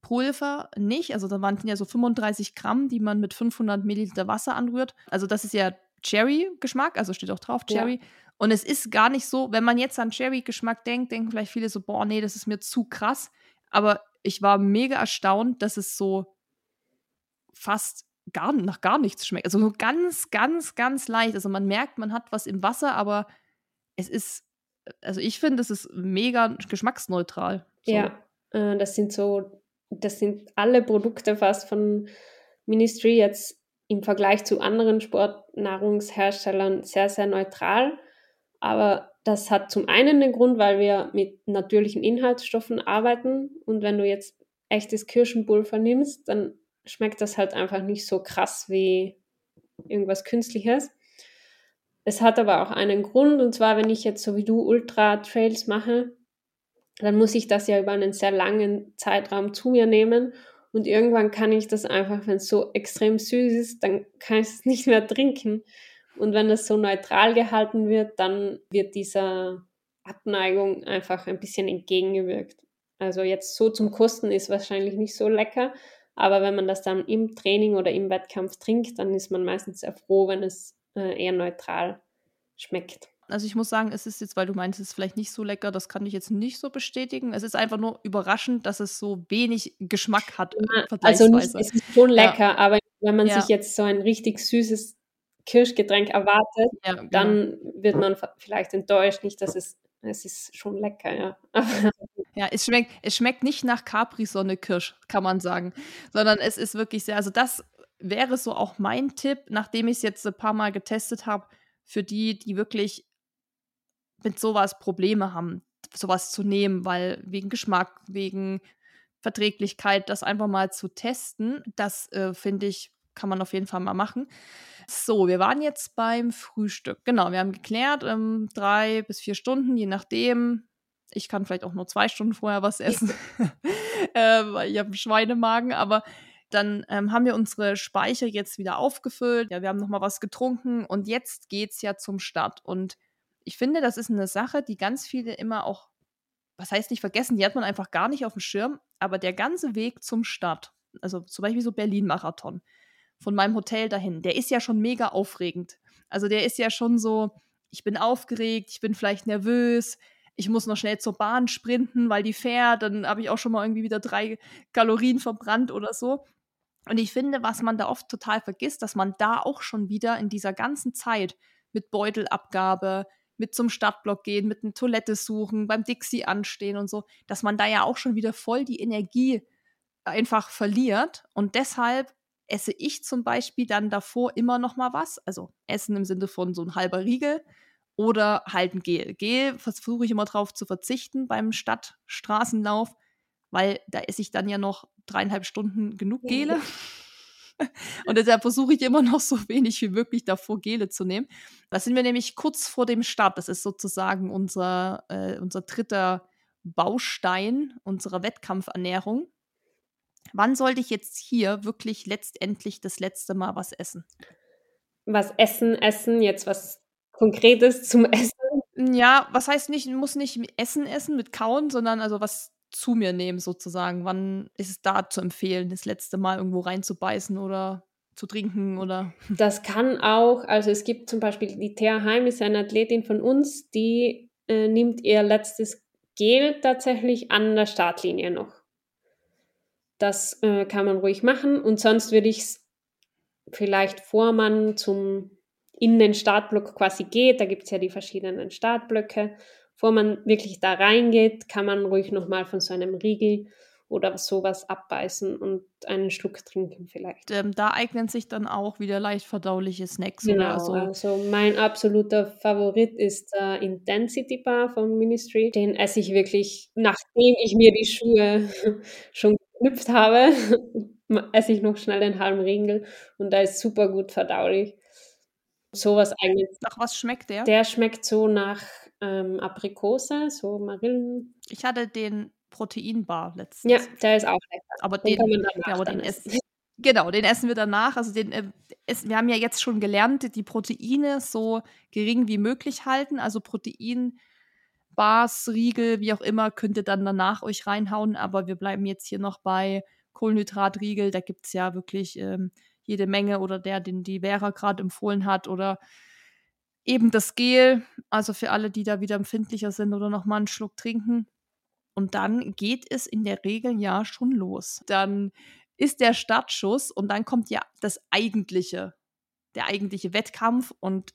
Pulver nicht. Also da waren ja so 35 Gramm, die man mit 500 Milliliter Wasser anrührt. Also das ist ja Cherry-Geschmack, also steht auch drauf Cherry. Ja. Und es ist gar nicht so, wenn man jetzt an Cherry-Geschmack denkt, denken vielleicht viele so, boah, nee, das ist mir zu krass. Aber ich war mega erstaunt, dass es so fast gar, nach gar nichts schmeckt. Also nur ganz, ganz, ganz leicht. Also man merkt, man hat was im Wasser, aber es ist, also ich finde, es ist mega geschmacksneutral. So. Ja, äh, das sind so, das sind alle Produkte fast von Ministry jetzt im Vergleich zu anderen Sportnahrungsherstellern sehr, sehr neutral. Aber das hat zum einen den Grund, weil wir mit natürlichen Inhaltsstoffen arbeiten und wenn du jetzt echtes Kirschenpulver nimmst, dann schmeckt das halt einfach nicht so krass wie irgendwas Künstliches. Es hat aber auch einen Grund und zwar, wenn ich jetzt so wie du Ultra-Trails mache, dann muss ich das ja über einen sehr langen Zeitraum zu mir nehmen und irgendwann kann ich das einfach, wenn es so extrem süß ist, dann kann ich es nicht mehr trinken. Und wenn das so neutral gehalten wird, dann wird dieser Abneigung einfach ein bisschen entgegengewirkt. Also jetzt so zum Kosten ist wahrscheinlich nicht so lecker, aber wenn man das dann im Training oder im Wettkampf trinkt, dann ist man meistens sehr froh, wenn es äh, eher neutral schmeckt. Also ich muss sagen, es ist jetzt, weil du meinst, es ist vielleicht nicht so lecker, das kann ich jetzt nicht so bestätigen. Es ist einfach nur überraschend, dass es so wenig Geschmack hat. Ja, also nicht, es ist schon lecker, ja. aber wenn man ja. sich jetzt so ein richtig süßes Kirschgetränk erwartet, ja, genau. dann wird man vielleicht enttäuscht. Nicht, dass es, es ist schon lecker, ja. ja, es schmeckt, es schmeckt nicht nach Capri-Sonne Kirsch, kann man sagen, sondern es ist wirklich sehr, also das wäre so auch mein Tipp, nachdem ich es jetzt ein paar Mal getestet habe, für die, die wirklich mit sowas Probleme haben, sowas zu nehmen, weil wegen Geschmack, wegen Verträglichkeit, das einfach mal zu testen, das äh, finde ich, kann man auf jeden Fall mal machen. So, wir waren jetzt beim Frühstück. Genau, wir haben geklärt, ähm, drei bis vier Stunden, je nachdem. Ich kann vielleicht auch nur zwei Stunden vorher was essen, äh, weil ich habe einen Schweinemagen, aber dann ähm, haben wir unsere Speicher jetzt wieder aufgefüllt. Ja, wir haben nochmal was getrunken und jetzt geht es ja zum Start. Und ich finde, das ist eine Sache, die ganz viele immer auch, was heißt nicht vergessen, die hat man einfach gar nicht auf dem Schirm, aber der ganze Weg zum Start, also zum Beispiel so Berlin-Marathon, von meinem Hotel dahin, der ist ja schon mega aufregend. Also der ist ja schon so, ich bin aufgeregt, ich bin vielleicht nervös, ich muss noch schnell zur Bahn sprinten, weil die fährt, dann habe ich auch schon mal irgendwie wieder drei Kalorien verbrannt oder so. Und ich finde, was man da oft total vergisst, dass man da auch schon wieder in dieser ganzen Zeit mit Beutelabgabe, mit zum Stadtblock gehen, mit einer Toilette suchen, beim Dixie anstehen und so, dass man da ja auch schon wieder voll die Energie einfach verliert. Und deshalb esse ich zum Beispiel dann davor immer noch mal was. Also Essen im Sinne von so ein halber Riegel oder halt ein Gel. Gel versuche ich immer drauf zu verzichten beim Stadtstraßenlauf. weil da esse ich dann ja noch dreieinhalb Stunden genug Gele. Und deshalb versuche ich immer noch so wenig wie möglich davor Gele zu nehmen. Da sind wir nämlich kurz vor dem Start. Das ist sozusagen unser, äh, unser dritter Baustein unserer Wettkampfernährung. Wann sollte ich jetzt hier wirklich letztendlich das letzte Mal was essen? Was essen, essen, jetzt was Konkretes zum Essen? Ja, was heißt nicht, muss nicht Essen essen mit Kauen, sondern also was zu mir nehmen sozusagen. Wann ist es da zu empfehlen, das letzte Mal irgendwo reinzubeißen oder zu trinken oder? Das kann auch, also es gibt zum Beispiel die Thea Heim, ist eine Athletin von uns, die äh, nimmt ihr letztes Gel tatsächlich an der Startlinie noch. Das äh, kann man ruhig machen und sonst würde ich es vielleicht vor man zum in den Startblock quasi geht, da gibt es ja die verschiedenen Startblöcke, bevor man wirklich da reingeht, kann man ruhig nochmal von so einem Riegel oder sowas abbeißen und einen Schluck trinken vielleicht. Ähm, da eignen sich dann auch wieder leicht verdauliche Snacks genau, oder so. Also mein absoluter Favorit ist der Intensity Bar von Ministry. Den esse ich wirklich, nachdem ich mir die Schuhe schon geknüpft habe, esse ich noch schnell den halben Riegel und da ist super gut verdaulich. Sowas eigentlich. Nach was schmeckt der? Der schmeckt so nach ähm, Aprikose, so Marillen. Ich hatte den Proteinbar letztens. Ja, der ist auch lecker. Aber den, den ja, aber den essen. Genau, den essen wir danach. Also den, äh, essen, wir haben ja jetzt schon gelernt, die Proteine so gering wie möglich halten. Also Proteinbars, Riegel, wie auch immer, könnt ihr dann danach euch reinhauen. Aber wir bleiben jetzt hier noch bei Kohlenhydratriegel. Da gibt es ja wirklich ähm, jede Menge oder der, den die Vera gerade empfohlen hat oder eben das Gel, also für alle, die da wieder empfindlicher sind oder nochmal einen Schluck trinken. Und dann geht es in der Regel ja schon los. Dann ist der Startschuss und dann kommt ja das eigentliche, der eigentliche Wettkampf. Und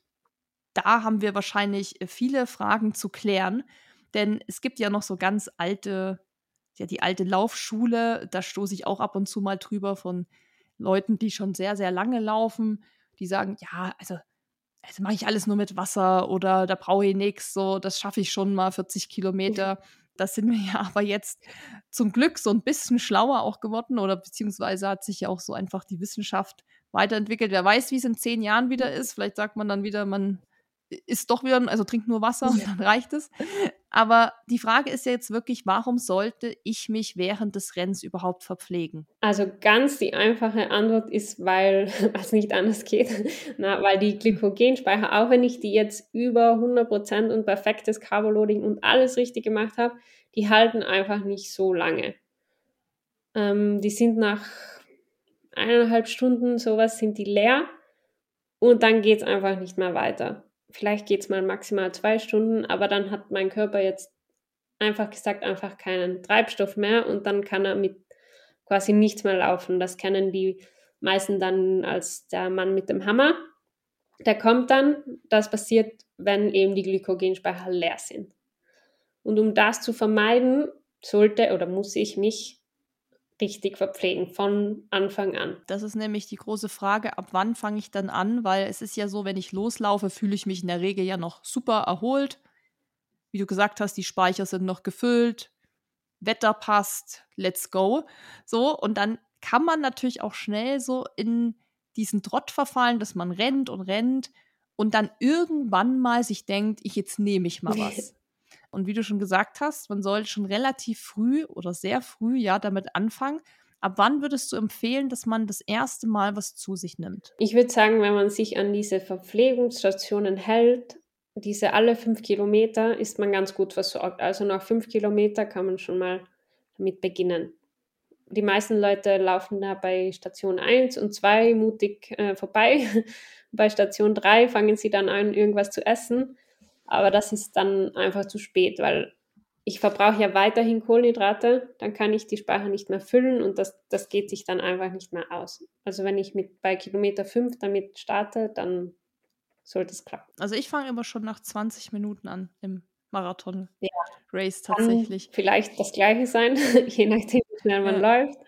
da haben wir wahrscheinlich viele Fragen zu klären, denn es gibt ja noch so ganz alte, ja, die alte Laufschule, da stoße ich auch ab und zu mal drüber von Leuten, die schon sehr, sehr lange laufen, die sagen, ja, also also mache ich alles nur mit Wasser oder da brauche ich nichts, so, das schaffe ich schon mal 40 Kilometer. Das sind wir ja aber jetzt zum Glück so ein bisschen schlauer auch geworden oder beziehungsweise hat sich ja auch so einfach die Wissenschaft weiterentwickelt. Wer weiß, wie es in zehn Jahren wieder ist. Vielleicht sagt man dann wieder, man ist doch wieder, also trinkt nur Wasser und dann reicht es. Aber die Frage ist ja jetzt wirklich, warum sollte ich mich während des Rennens überhaupt verpflegen? Also ganz die einfache Antwort ist, weil es nicht anders geht. Na, weil die Glykogenspeicher, auch wenn ich die jetzt über 100% und perfektes Carboloading und alles richtig gemacht habe, die halten einfach nicht so lange. Ähm, die sind nach eineinhalb Stunden sowas, sind die leer und dann geht es einfach nicht mehr weiter vielleicht geht es mal maximal zwei Stunden, aber dann hat mein Körper jetzt einfach gesagt, einfach keinen Treibstoff mehr und dann kann er mit quasi nichts mehr laufen. Das kennen die meisten dann als der Mann mit dem Hammer. Der kommt dann, das passiert, wenn eben die Glykogenspeicher leer sind. Und um das zu vermeiden, sollte oder muss ich mich richtig verpflegen von Anfang an? Das ist nämlich die große Frage, ab wann fange ich dann an? Weil es ist ja so, wenn ich loslaufe, fühle ich mich in der Regel ja noch super erholt. Wie du gesagt hast, die Speicher sind noch gefüllt, Wetter passt, let's go. So, und dann kann man natürlich auch schnell so in diesen Trott verfallen, dass man rennt und rennt und dann irgendwann mal sich denkt, ich jetzt nehme ich mal was. Und wie du schon gesagt hast, man sollte schon relativ früh oder sehr früh ja damit anfangen. Ab wann würdest du empfehlen, dass man das erste Mal was zu sich nimmt? Ich würde sagen, wenn man sich an diese Verpflegungsstationen hält, diese alle fünf Kilometer, ist man ganz gut versorgt. Also nach fünf Kilometer kann man schon mal damit beginnen. Die meisten Leute laufen da bei Station 1 und 2 mutig äh, vorbei. bei Station 3 fangen sie dann an, irgendwas zu essen. Aber das ist dann einfach zu spät, weil ich verbrauche ja weiterhin Kohlenhydrate, dann kann ich die Speicher nicht mehr füllen und das, das geht sich dann einfach nicht mehr aus. Also wenn ich mit bei Kilometer 5 damit starte, dann sollte es klappen. Also ich fange immer schon nach 20 Minuten an im Marathon ja. Race tatsächlich. Kann vielleicht das gleiche sein, je nachdem, wie schnell man ja. läuft.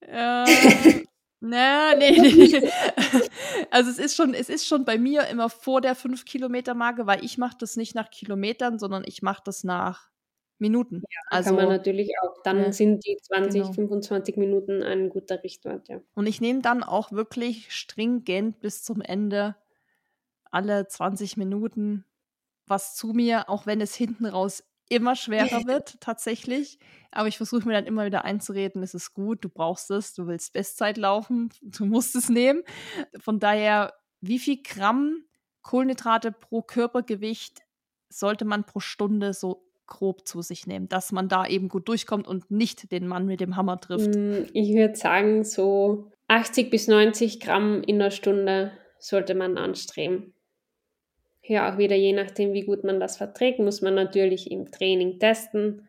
Äh, na, nee, nee. Also es ist schon, es ist schon bei mir immer vor der 5 Kilometer Marke, weil ich mache das nicht nach Kilometern, sondern ich mache das nach Minuten. Ja, also kann man natürlich auch. Dann ja, sind die 20, genau. 25 Minuten ein guter Richtwert, ja. Und ich nehme dann auch wirklich stringent bis zum Ende alle 20 Minuten was zu mir, auch wenn es hinten raus immer schwerer wird, tatsächlich. Aber ich versuche mir dann immer wieder einzureden, es ist gut, du brauchst es, du willst Bestzeit laufen, du musst es nehmen. Von daher, wie viel Gramm Kohlenhydrate pro Körpergewicht sollte man pro Stunde so grob zu sich nehmen, dass man da eben gut durchkommt und nicht den Mann mit dem Hammer trifft? Hm, ich würde sagen, so 80 bis 90 Gramm in der Stunde sollte man anstreben. Ja, auch wieder je nachdem, wie gut man das verträgt, muss man natürlich im Training testen.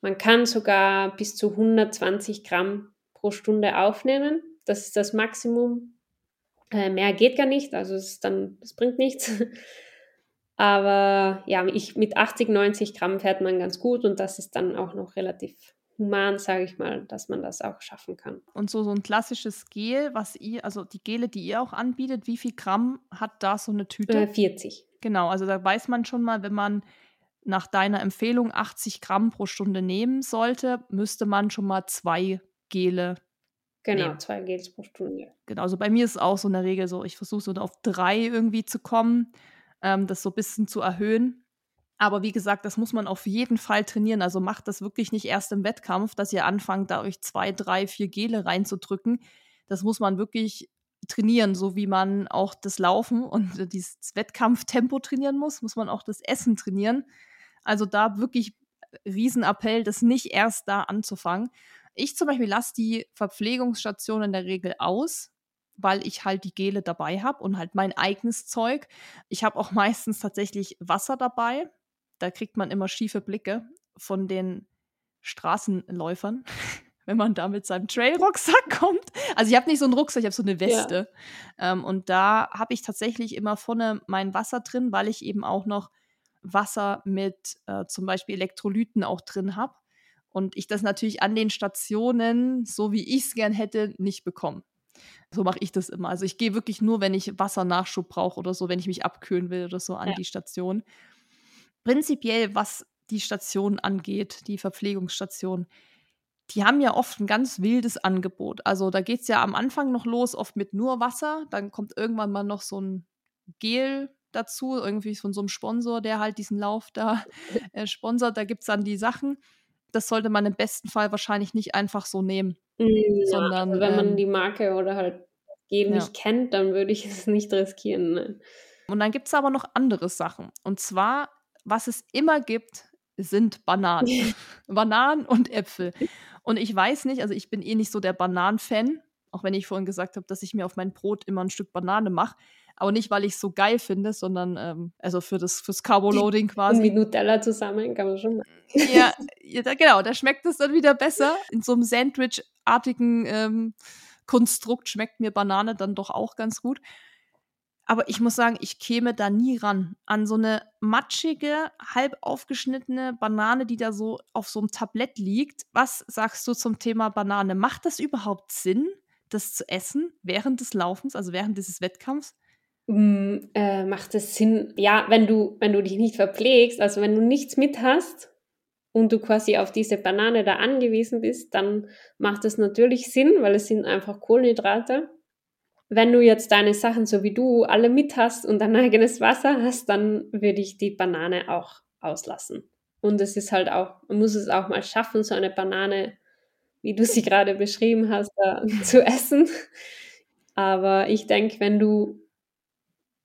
Man kann sogar bis zu 120 Gramm pro Stunde aufnehmen. Das ist das Maximum. Äh, mehr geht gar nicht, also es dann, das bringt nichts. Aber ja, ich, mit 80, 90 Gramm fährt man ganz gut und das ist dann auch noch relativ human, sage ich mal, dass man das auch schaffen kann. Und so, so ein klassisches Gel, was ihr, also die Gele, die ihr auch anbietet, wie viel Gramm hat da so eine Tüte? Äh, 40. Genau, also da weiß man schon mal, wenn man nach deiner Empfehlung 80 Gramm pro Stunde nehmen sollte, müsste man schon mal zwei Gele Genau, nehmen. zwei Gels pro Stunde. Genau, also bei mir ist es auch so in der Regel so, ich versuche so auf drei irgendwie zu kommen, ähm, das so ein bisschen zu erhöhen. Aber wie gesagt, das muss man auf jeden Fall trainieren. Also macht das wirklich nicht erst im Wettkampf, dass ihr anfangt, da euch zwei, drei, vier Gele reinzudrücken. Das muss man wirklich trainieren, so wie man auch das Laufen und dieses Wettkampftempo trainieren muss, muss man auch das Essen trainieren. Also da wirklich Riesenappell, das nicht erst da anzufangen. Ich zum Beispiel lasse die Verpflegungsstation in der Regel aus, weil ich halt die Gele dabei habe und halt mein eigenes Zeug. Ich habe auch meistens tatsächlich Wasser dabei. Da kriegt man immer schiefe Blicke von den Straßenläufern wenn man da mit seinem Trail-Rucksack kommt. Also ich habe nicht so einen Rucksack, ich habe so eine Weste. Ja. Ähm, und da habe ich tatsächlich immer vorne mein Wasser drin, weil ich eben auch noch Wasser mit äh, zum Beispiel Elektrolyten auch drin habe. Und ich das natürlich an den Stationen, so wie ich es gern hätte, nicht bekomme. So mache ich das immer. Also ich gehe wirklich nur, wenn ich Wassernachschub brauche oder so, wenn ich mich abkühlen will oder so an ja. die Station. Prinzipiell, was die Station angeht, die Verpflegungsstation, die haben ja oft ein ganz wildes Angebot. Also da geht es ja am Anfang noch los, oft mit nur Wasser. Dann kommt irgendwann mal noch so ein Gel dazu, irgendwie von so einem Sponsor, der halt diesen Lauf da äh, sponsert. Da gibt es dann die Sachen. Das sollte man im besten Fall wahrscheinlich nicht einfach so nehmen. Ja, sondern also wenn man ähm, die Marke oder halt Gel ja. nicht kennt, dann würde ich es nicht riskieren. Ne? Und dann gibt es aber noch andere Sachen. Und zwar, was es immer gibt, sind Bananen. Bananen und Äpfel. Und ich weiß nicht, also ich bin eh nicht so der Bananen-Fan, auch wenn ich vorhin gesagt habe, dass ich mir auf mein Brot immer ein Stück Banane mache. Aber nicht, weil ich es so geil finde, sondern ähm, also für das fürs Carboloading quasi. Mit Nutella zusammen kann man schon machen. Ja, ja da, genau, da schmeckt es dann wieder besser. In so einem Sandwich-artigen ähm, Konstrukt schmeckt mir Banane dann doch auch ganz gut. Aber ich muss sagen, ich käme da nie ran. An so eine matschige, halb aufgeschnittene Banane, die da so auf so einem Tablett liegt. Was sagst du zum Thema Banane? Macht das überhaupt Sinn, das zu essen während des Laufens, also während dieses Wettkampfs? Mm, äh, macht es Sinn, ja, wenn du, wenn du dich nicht verpflegst, also wenn du nichts mit hast und du quasi auf diese Banane da angewiesen bist, dann macht es natürlich Sinn, weil es sind einfach Kohlenhydrate wenn du jetzt deine Sachen so wie du alle mit hast und dein eigenes Wasser hast, dann würde ich die Banane auch auslassen. Und es ist halt auch, man muss es auch mal schaffen, so eine Banane, wie du sie gerade beschrieben hast, äh, zu essen. Aber ich denke, wenn du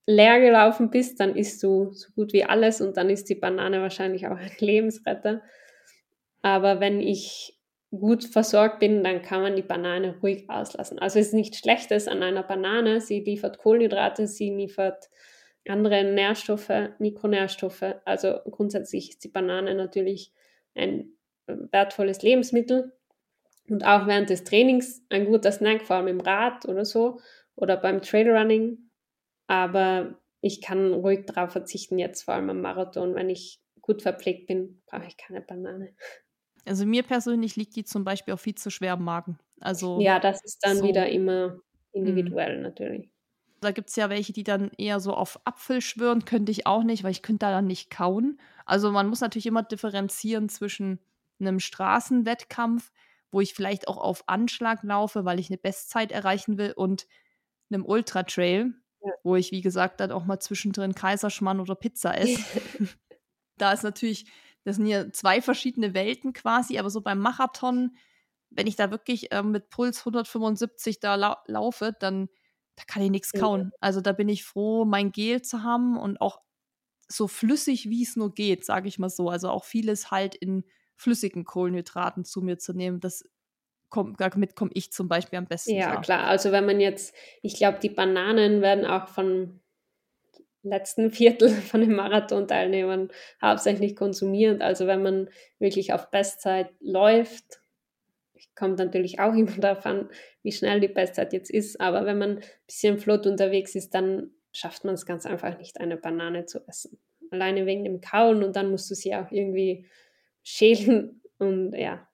leer gelaufen bist, dann isst du so gut wie alles und dann ist die Banane wahrscheinlich auch ein Lebensretter. Aber wenn ich gut versorgt bin, dann kann man die Banane ruhig auslassen. Also es ist nichts Schlechtes an einer Banane. Sie liefert Kohlenhydrate, sie liefert andere Nährstoffe, Mikronährstoffe. Also grundsätzlich ist die Banane natürlich ein äh, wertvolles Lebensmittel und auch während des Trainings ein guter Snack, vor allem im Rad oder so oder beim Trailrunning. Aber ich kann ruhig darauf verzichten, jetzt vor allem am Marathon. Wenn ich gut verpflegt bin, brauche ich keine Banane. Also mir persönlich liegt die zum Beispiel auch viel zu schwer im Magen. Also ja, das ist dann so, wieder immer individuell mh. natürlich. Da gibt es ja welche, die dann eher so auf Apfel schwören, könnte ich auch nicht, weil ich könnte da dann nicht kauen. Also man muss natürlich immer differenzieren zwischen einem Straßenwettkampf, wo ich vielleicht auch auf Anschlag laufe, weil ich eine Bestzeit erreichen will, und einem Ultra-Trail, ja. wo ich, wie gesagt, dann auch mal zwischendrin Kaiserschmann oder Pizza esse. da ist natürlich, das sind ja zwei verschiedene Welten quasi, aber so beim Marathon, wenn ich da wirklich äh, mit Puls 175 da lau laufe, dann da kann ich nichts kauen. Also da bin ich froh, mein Gel zu haben und auch so flüssig, wie es nur geht, sage ich mal so. Also auch vieles halt in flüssigen Kohlenhydraten zu mir zu nehmen. Das komm, damit komme ich zum Beispiel am besten. Ja, klar. klar. Also wenn man jetzt, ich glaube, die Bananen werden auch von letzten Viertel von den Marathon-Teilnehmern hauptsächlich konsumiert. Also wenn man wirklich auf Bestzeit läuft, kommt natürlich auch immer darauf an, wie schnell die Bestzeit jetzt ist. Aber wenn man ein bisschen flott unterwegs ist, dann schafft man es ganz einfach nicht, eine Banane zu essen. Alleine wegen dem Kauen und dann musst du sie auch irgendwie schälen. Und ja,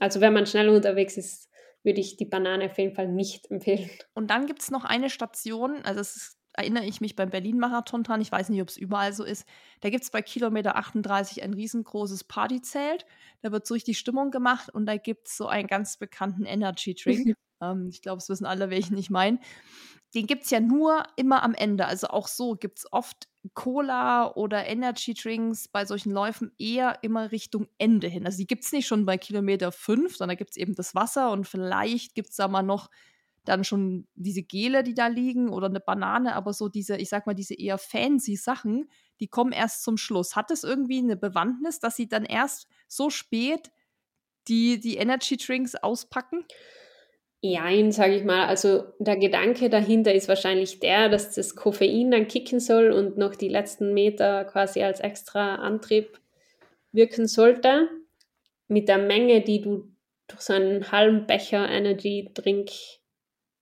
also wenn man schnell unterwegs ist, würde ich die Banane auf jeden Fall nicht empfehlen. Und dann gibt es noch eine Station, also es ist erinnere ich mich beim Berlin-Marathon dran. Ich weiß nicht, ob es überall so ist. Da gibt es bei Kilometer 38 ein riesengroßes Partyzelt. Da wird so richtig Stimmung gemacht und da gibt es so einen ganz bekannten Energy-Drink. ähm, ich glaube, es wissen alle, welchen ich meine. Den gibt es ja nur immer am Ende. Also auch so gibt es oft Cola oder Energy-Drinks bei solchen Läufen eher immer Richtung Ende hin. Also die gibt es nicht schon bei Kilometer 5, sondern gibt es eben das Wasser und vielleicht gibt es da mal noch dann schon diese Gele, die da liegen oder eine Banane, aber so diese, ich sag mal, diese eher fancy Sachen, die kommen erst zum Schluss. Hat es irgendwie eine Bewandtnis, dass sie dann erst so spät die, die Energy Drinks auspacken? Jein, sage ich mal. Also der Gedanke dahinter ist wahrscheinlich der, dass das Koffein dann kicken soll und noch die letzten Meter quasi als extra Antrieb wirken sollte. Mit der Menge, die du durch so einen halben Becher Energy Drink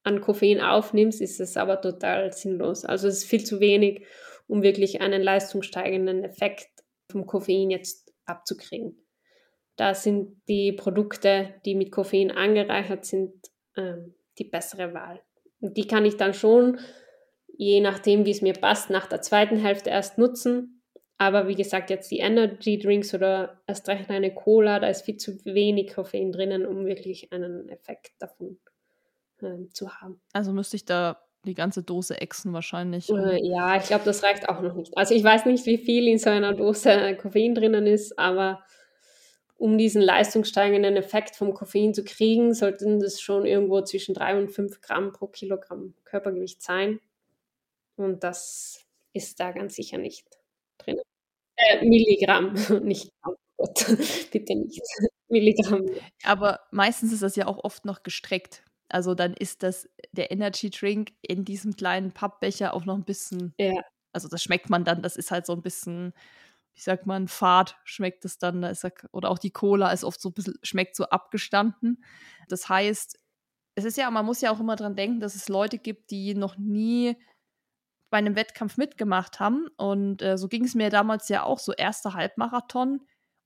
an Koffein aufnimmst, ist es aber total sinnlos. Also es ist viel zu wenig, um wirklich einen leistungssteigenden Effekt vom Koffein jetzt abzukriegen. Da sind die Produkte, die mit Koffein angereichert sind, ähm, die bessere Wahl. Und die kann ich dann schon, je nachdem, wie es mir passt, nach der zweiten Hälfte erst nutzen. Aber wie gesagt, jetzt die Energy Drinks oder erst recht eine Cola, da ist viel zu wenig Koffein drinnen, um wirklich einen Effekt davon zu äh, zu haben. Also müsste ich da die ganze Dose exen wahrscheinlich. Äh, ja, ich glaube, das reicht auch noch nicht. Also ich weiß nicht, wie viel in so einer Dose Koffein drinnen ist, aber um diesen leistungssteigenden Effekt vom Koffein zu kriegen, sollten das schon irgendwo zwischen 3 und 5 Gramm pro Kilogramm Körpergewicht sein. Und das ist da ganz sicher nicht drin. Äh, Milligramm, nicht Gramm. Oh Gott, bitte nicht. Milligramm. Aber meistens ist das ja auch oft noch gestreckt. Also dann ist das der Energy Drink in diesem kleinen Pappbecher auch noch ein bisschen. Ja. Also das schmeckt man dann, das ist halt so ein bisschen, wie sagt man, fad schmeckt es dann. Da ist er, oder auch die Cola ist oft so ein bisschen, schmeckt so abgestanden. Das heißt, es ist ja, man muss ja auch immer dran denken, dass es Leute gibt, die noch nie bei einem Wettkampf mitgemacht haben. Und äh, so ging es mir damals ja auch, so erster Halbmarathon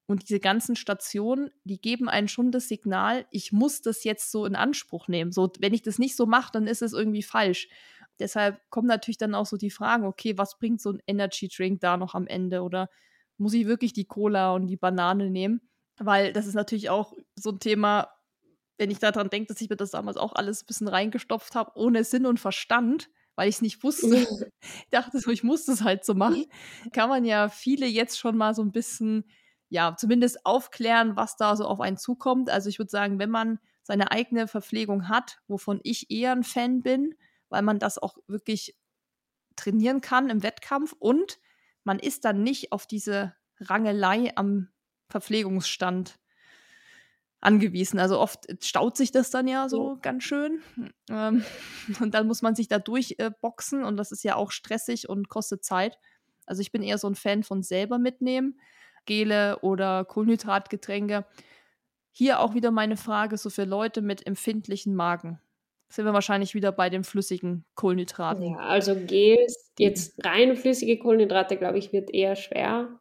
und diese ganzen Stationen, die geben einen schon das Signal, ich muss das jetzt so in Anspruch nehmen. So, wenn ich das nicht so mache, dann ist es irgendwie falsch. Deshalb kommen natürlich dann auch so die Fragen, okay, was bringt so ein Energy Drink da noch am Ende? Oder muss ich wirklich die Cola und die Banane nehmen? Weil das ist natürlich auch so ein Thema, wenn ich daran denke, dass ich mir das damals auch alles ein bisschen reingestopft habe, ohne Sinn und Verstand, weil ich es nicht wusste. ich dachte so, ich muss das halt so machen. Kann man ja viele jetzt schon mal so ein bisschen ja, zumindest aufklären, was da so auf einen zukommt. Also ich würde sagen, wenn man seine eigene Verpflegung hat, wovon ich eher ein Fan bin, weil man das auch wirklich trainieren kann im Wettkampf und man ist dann nicht auf diese Rangelei am Verpflegungsstand angewiesen. Also oft staut sich das dann ja so ganz schön. Ähm, und dann muss man sich da durchboxen äh, und das ist ja auch stressig und kostet Zeit. Also ich bin eher so ein Fan von selber mitnehmen. Gele oder Kohlenhydratgetränke. Hier auch wieder meine Frage, so für Leute mit empfindlichen Magen. Sind wir wahrscheinlich wieder bei den flüssigen Kohlenhydraten. Ja, also Gels, jetzt rein flüssige Kohlenhydrate, glaube ich, wird eher schwer.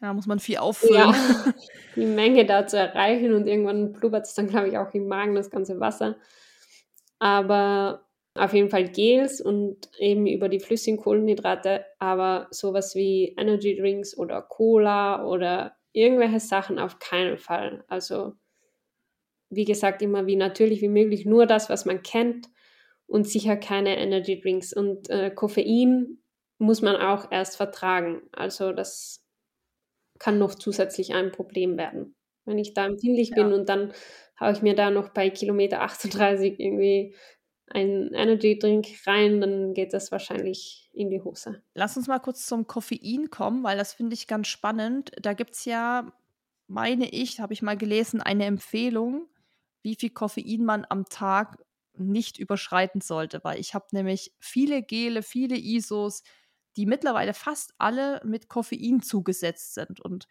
Da muss man viel auffüllen. Ja, die Menge da zu erreichen und irgendwann blubbert es dann, glaube ich, auch im Magen, das ganze Wasser. Aber Auf jeden Fall Gels und eben über die flüssigen Kohlenhydrate, aber sowas wie Energy Drinks oder Cola oder irgendwelche Sachen auf keinen Fall. Also wie gesagt, immer wie natürlich wie möglich, nur das, was man kennt und sicher keine Energy Drinks. Und äh, Koffein muss man auch erst vertragen. Also das kann noch zusätzlich ein Problem werden. Wenn ich da empfindlich ja. bin und dann haue ich mir da noch bei Kilometer 38 irgendwie einen Energy Drink rein, dann geht das wahrscheinlich in die Hose. Lass uns mal kurz zum Koffein kommen, weil das finde ich ganz spannend. Da gibt es ja, meine ich, habe ich mal gelesen, eine Empfehlung, wie viel Koffein man am Tag nicht überschreiten sollte, weil ich habe nämlich viele Gele, viele ISOs, die mittlerweile fast alle mit Koffein zugesetzt sind. Und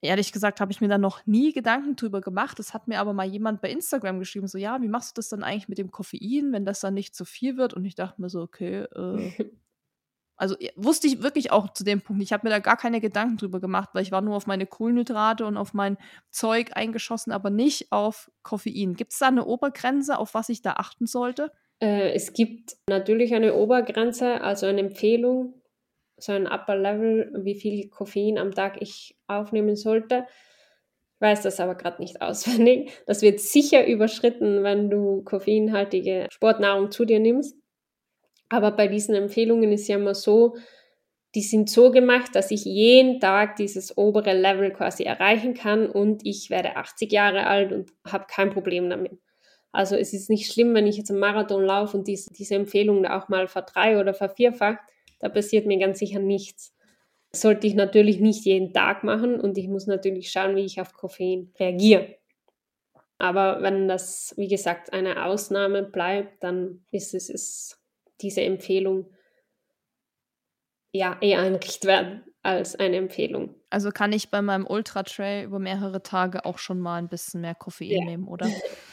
ehrlich gesagt habe ich mir da noch nie Gedanken drüber gemacht. Das hat mir aber mal jemand bei Instagram geschrieben, so ja, wie machst du das dann eigentlich mit dem Koffein, wenn das dann nicht zu viel wird? Und ich dachte mir so, okay, äh, Also wusste ich wirklich auch zu dem Punkt. Ich habe mir da gar keine Gedanken drüber gemacht, weil ich war nur auf meine Kohlenhydrate und auf mein Zeug eingeschossen, aber nicht auf Koffein. Gibt es da eine Obergrenze, auf was ich da achten sollte? Äh, es gibt natürlich eine Obergrenze, also eine Empfehlung, so ein Upper Level, wie viel Koffein am Tag ich aufnehmen sollte. Ich weiß das aber gerade nicht auswendig. Das wird sicher überschritten, wenn du koffeinhaltige Sportnahrung zu dir nimmst. Aber bei diesen Empfehlungen ist ja immer so, die sind so gemacht, dass ich jeden Tag dieses obere Level quasi erreichen kann und ich werde 80 Jahre alt und habe kein Problem damit. Also es ist nicht schlimm, wenn ich jetzt einen Marathon laufe und diese, diese Empfehlung auch mal verdrei oder vervierfacht, da passiert mir ganz sicher nichts. Das sollte ich natürlich nicht jeden Tag machen und ich muss natürlich schauen, wie ich auf Koffein reagiere. Aber wenn das, wie gesagt, eine Ausnahme bleibt, dann ist es, es diese Empfehlung ja eher ein Richtwert als eine Empfehlung. Also kann ich bei meinem Ultra Trail über mehrere Tage auch schon mal ein bisschen mehr Koffein ja. nehmen, oder?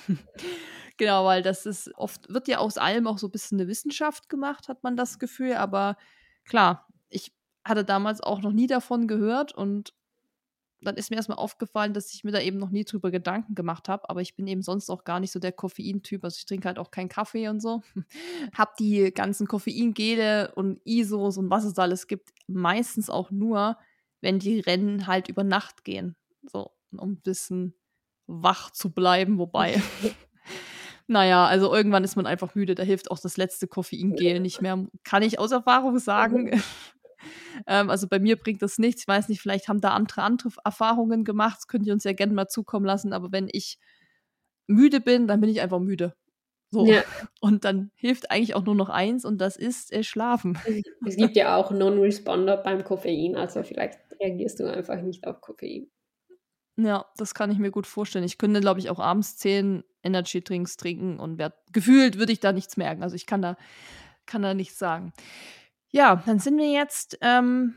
genau, weil das ist oft wird ja aus allem auch so ein bisschen eine Wissenschaft gemacht, hat man das Gefühl. Aber klar, ich hatte damals auch noch nie davon gehört und dann ist mir erstmal aufgefallen, dass ich mir da eben noch nie drüber Gedanken gemacht habe. Aber ich bin eben sonst auch gar nicht so der Koffeintyp. Also ich trinke halt auch keinen Kaffee und so. hab die ganzen Koffeingele und ISOs und was es alles gibt, meistens auch nur, wenn die Rennen halt über Nacht gehen. So, um ein bisschen wach zu bleiben. Wobei, naja, also irgendwann ist man einfach müde. Da hilft auch das letzte Koffeingel nicht mehr. Kann ich aus Erfahrung sagen. Ähm, also bei mir bringt das nichts. Ich weiß nicht, vielleicht haben da andere, andere Erfahrungen gemacht. Das könnt ihr uns ja gerne mal zukommen lassen. Aber wenn ich müde bin, dann bin ich einfach müde. So. Ja. Und dann hilft eigentlich auch nur noch eins und das ist äh, Schlafen. Es gibt ja auch Non-Responder beim Koffein, also vielleicht reagierst du einfach nicht auf Koffein. Ja, das kann ich mir gut vorstellen. Ich könnte, glaube ich, auch abends zehn Energy-Drinks trinken und werd, gefühlt würde ich da nichts merken. Also ich kann da, kann da nichts sagen. Ja, dann sind wir jetzt ähm,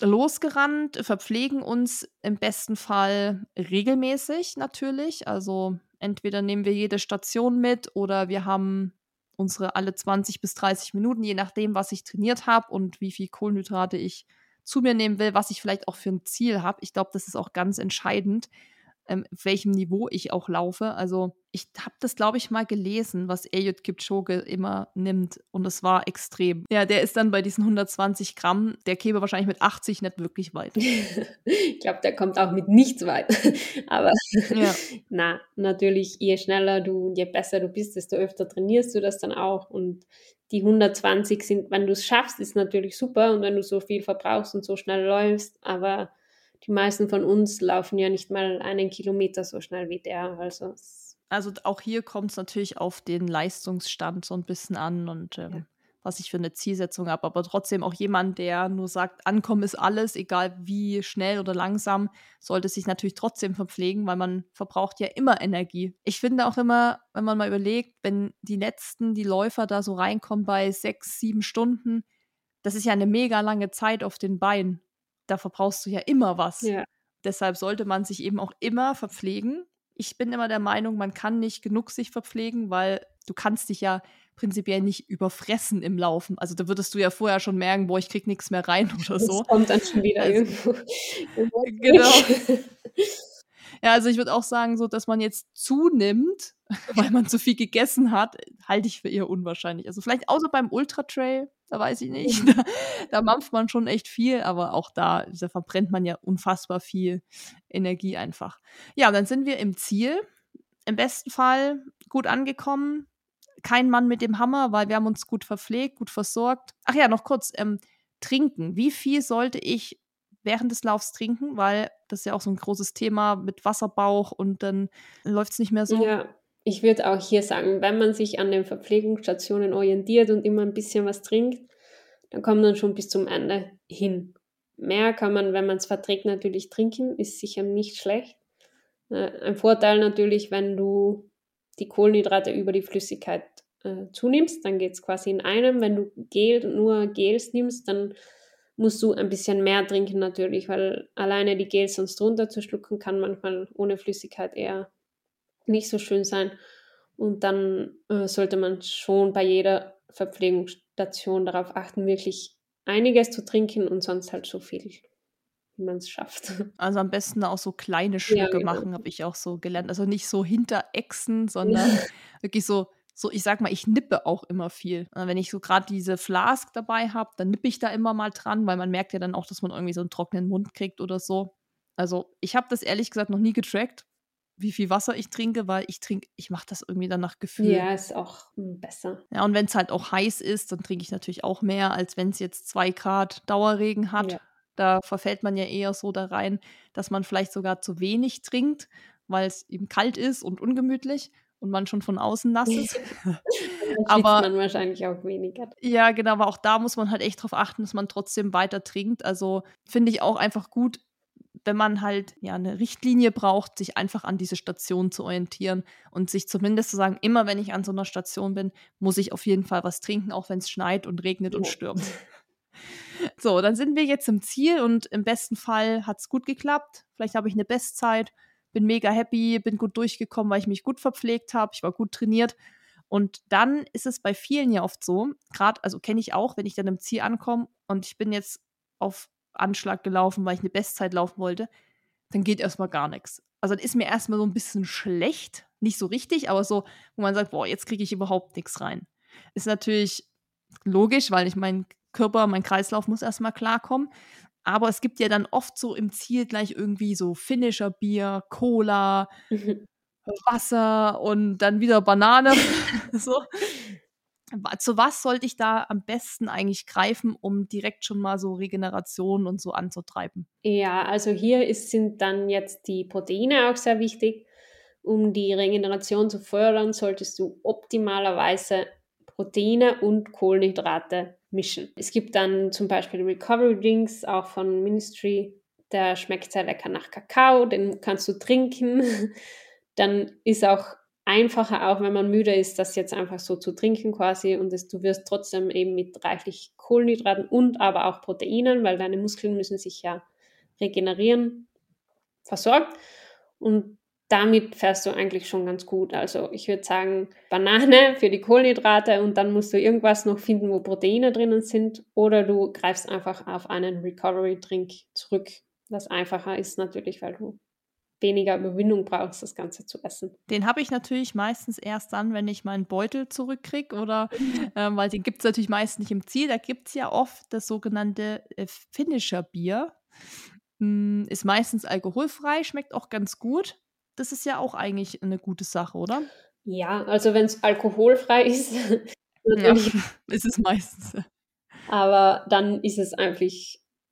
losgerannt, verpflegen uns im besten Fall regelmäßig natürlich. Also entweder nehmen wir jede Station mit oder wir haben unsere alle 20 bis 30 Minuten, je nachdem, was ich trainiert habe und wie viel Kohlenhydrate ich zu mir nehmen will, was ich vielleicht auch für ein Ziel habe. Ich glaube, das ist auch ganz entscheidend, ähm, auf welchem Niveau ich auch laufe. Also ich habe das, glaube ich, mal gelesen, was Eliud Kipchoge immer nimmt. Und es war extrem. Ja, der ist dann bei diesen 120 Gramm, der käme wahrscheinlich mit 80 nicht wirklich weit. ich glaube, der kommt auch mit nichts weit. Aber ja. na, natürlich, je schneller du, je besser du bist, desto öfter trainierst du das dann auch. Und die 120 sind, wenn du es schaffst, ist natürlich super. Und wenn du so viel verbrauchst und so schnell läufst, aber die meisten von uns laufen ja nicht mal einen Kilometer so schnell wie der. Also, also auch hier kommt es natürlich auf den Leistungsstand so ein bisschen an und ähm, ja. was ich für eine Zielsetzung habe. Aber trotzdem auch jemand, der nur sagt, ankommen ist alles, egal wie schnell oder langsam, sollte sich natürlich trotzdem verpflegen, weil man verbraucht ja immer Energie. Ich finde auch immer, wenn man mal überlegt, wenn die letzten, die Läufer da so reinkommen bei sechs, sieben Stunden, das ist ja eine mega lange Zeit auf den Beinen da verbrauchst du ja immer was. Ja. Deshalb sollte man sich eben auch immer verpflegen. Ich bin immer der Meinung, man kann nicht genug sich verpflegen, weil du kannst dich ja prinzipiell nicht überfressen im Laufen. Also da würdest du ja vorher schon merken, boah, ich krieg nichts mehr rein oder so. Das kommt dann schon wieder also, irgendwo. genau. Ja, also ich würde auch sagen, so, dass man jetzt zunimmt, weil man zu viel gegessen hat, halte ich für eher unwahrscheinlich. Also vielleicht außer beim Ultra Trail, da weiß ich nicht. Da, da mampft man schon echt viel, aber auch da, da verbrennt man ja unfassbar viel Energie einfach. Ja, dann sind wir im Ziel. Im besten Fall gut angekommen. Kein Mann mit dem Hammer, weil wir haben uns gut verpflegt, gut versorgt. Ach ja, noch kurz, ähm, trinken. Wie viel sollte ich während des Laufs trinken? Weil das ist ja auch so ein großes Thema mit Wasserbauch und dann läuft es nicht mehr so. Ja, ich würde auch hier sagen, wenn man sich an den Verpflegungsstationen orientiert und immer ein bisschen was trinkt, dann kommt man schon bis zum Ende hin. Mehr kann man, wenn man es verträgt, natürlich trinken, ist sicher nicht schlecht. Äh, ein Vorteil natürlich, wenn du die Kohlenhydrate über die Flüssigkeit äh, zunimmst, dann geht es quasi in einem. Wenn du Gel, nur Gels nimmst, dann musst du ein bisschen mehr trinken natürlich, weil alleine die Gels sonst runterzuschlucken kann manchmal ohne Flüssigkeit eher nicht so schön sein. Und dann äh, sollte man schon bei jeder Verpflegungsstation darauf achten, wirklich einiges zu trinken und sonst halt so viel, wie man es schafft. Also am besten auch so kleine Schlücke ja, genau. machen, habe ich auch so gelernt. Also nicht so hinterechsen, sondern wirklich so so, ich sag mal, ich nippe auch immer viel. Also wenn ich so gerade diese Flask dabei habe, dann nippe ich da immer mal dran, weil man merkt ja dann auch, dass man irgendwie so einen trockenen Mund kriegt oder so. Also ich habe das ehrlich gesagt noch nie getrackt, wie viel Wasser ich trinke, weil ich trinke, ich mache das irgendwie dann nach Gefühl. Ja, ist auch besser. Ja, und wenn es halt auch heiß ist, dann trinke ich natürlich auch mehr, als wenn es jetzt zwei Grad Dauerregen hat. Ja. Da verfällt man ja eher so da rein, dass man vielleicht sogar zu wenig trinkt, weil es eben kalt ist und ungemütlich und man schon von außen nass ist. aber man wahrscheinlich auch weniger. Ja, genau, aber auch da muss man halt echt darauf achten, dass man trotzdem weiter trinkt. Also finde ich auch einfach gut, wenn man halt ja eine Richtlinie braucht, sich einfach an diese Station zu orientieren und sich zumindest zu sagen, immer wenn ich an so einer Station bin, muss ich auf jeden Fall was trinken, auch wenn es schneit und regnet und stürmt. So, dann sind wir jetzt im Ziel und im besten Fall hat es gut geklappt. Vielleicht habe ich eine Bestzeit bin mega happy, bin gut durchgekommen, weil ich mich gut verpflegt habe, ich war gut trainiert. Und dann ist es bei vielen ja oft so, gerade, also kenne ich auch, wenn ich dann im Ziel ankomme und ich bin jetzt auf Anschlag gelaufen, weil ich eine Bestzeit laufen wollte, dann geht erstmal gar nichts. Also dann ist mir erstmal so ein bisschen schlecht, nicht so richtig, aber so, wo man sagt, boah, jetzt kriege ich überhaupt nichts rein. Ist natürlich logisch, weil ich mein Körper, mein Kreislauf muss erstmal klarkommen. Aber es gibt ja dann oft so im Ziel gleich irgendwie so finnischer Bier, Cola, mhm. Wasser und dann wieder Banane. so. Zu was sollte ich da am besten eigentlich greifen, um direkt schon mal so Regeneration und so anzutreiben? Ja, also hier ist, sind dann jetzt die Proteine auch sehr wichtig. Um die Regeneration zu fördern, solltest du optimalerweise Proteine und Kohlenhydrate mischen. Es gibt dann zum Beispiel Recovery Drinks, auch von Ministry. Der schmeckt sehr lecker nach Kakao, den kannst du trinken. Dann ist auch einfacher, auch wenn man müde ist, das jetzt einfach so zu trinken quasi. Und das, du wirst trotzdem eben mit reichlich Kohlenhydraten und aber auch Proteinen, weil deine Muskeln müssen sich ja regenerieren, versorgt. Und damit fährst du eigentlich schon ganz gut. Also ich würde sagen, Banane für die Kohlenhydrate und dann musst du irgendwas noch finden, wo Proteine drinnen sind. Oder du greifst einfach auf einen Recovery-Drink zurück, was einfacher ist natürlich, weil du weniger Überwindung brauchst, das Ganze zu essen. Den habe ich natürlich meistens erst dann, wenn ich meinen Beutel zurückkriege oder ähm, weil den gibt es natürlich meist nicht im Ziel. Da gibt es ja oft das sogenannte äh, Finisher Bier. Mm, ist meistens alkoholfrei, schmeckt auch ganz gut das ist ja auch eigentlich eine gute Sache, oder? Ja, also wenn es alkoholfrei ist, ja, ist es meistens. Aber dann ist es einfach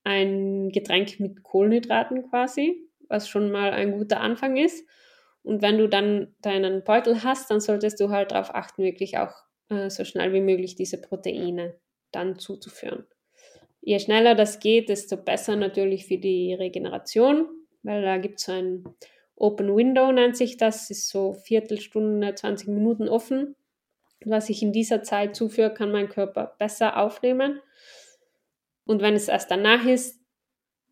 ein Getränk mit Kohlenhydraten quasi, was schon mal ein guter Anfang ist. Und wenn du dann deinen Beutel hast, dann solltest du halt darauf achten, wirklich auch äh, so schnell wie möglich diese Proteine dann zuzuführen. Je schneller das geht, desto besser natürlich für die Regeneration, weil da gibt es so ein Open Window nennt sich das, ist so Viertelstunde, 20 Minuten offen. Was ich in dieser Zeit zuführe, kann mein Körper besser aufnehmen. Und wenn es erst danach ist,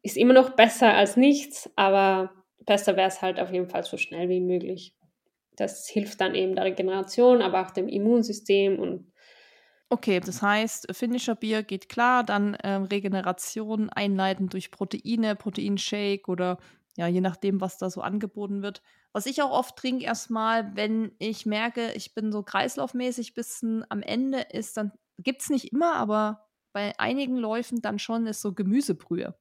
ist immer noch besser als nichts, aber besser wäre es halt auf jeden Fall so schnell wie möglich. Das hilft dann eben der Regeneration, aber auch dem Immunsystem und Okay, das heißt, finnischer Bier geht klar, dann ähm, Regeneration einleiten durch Proteine, Proteinshake oder ja, je nachdem, was da so angeboten wird. Was ich auch oft trinke, erstmal, wenn ich merke, ich bin so kreislaufmäßig bisschen am Ende, ist dann, gibt es nicht immer, aber bei einigen Läufen dann schon, ist so Gemüsebrühe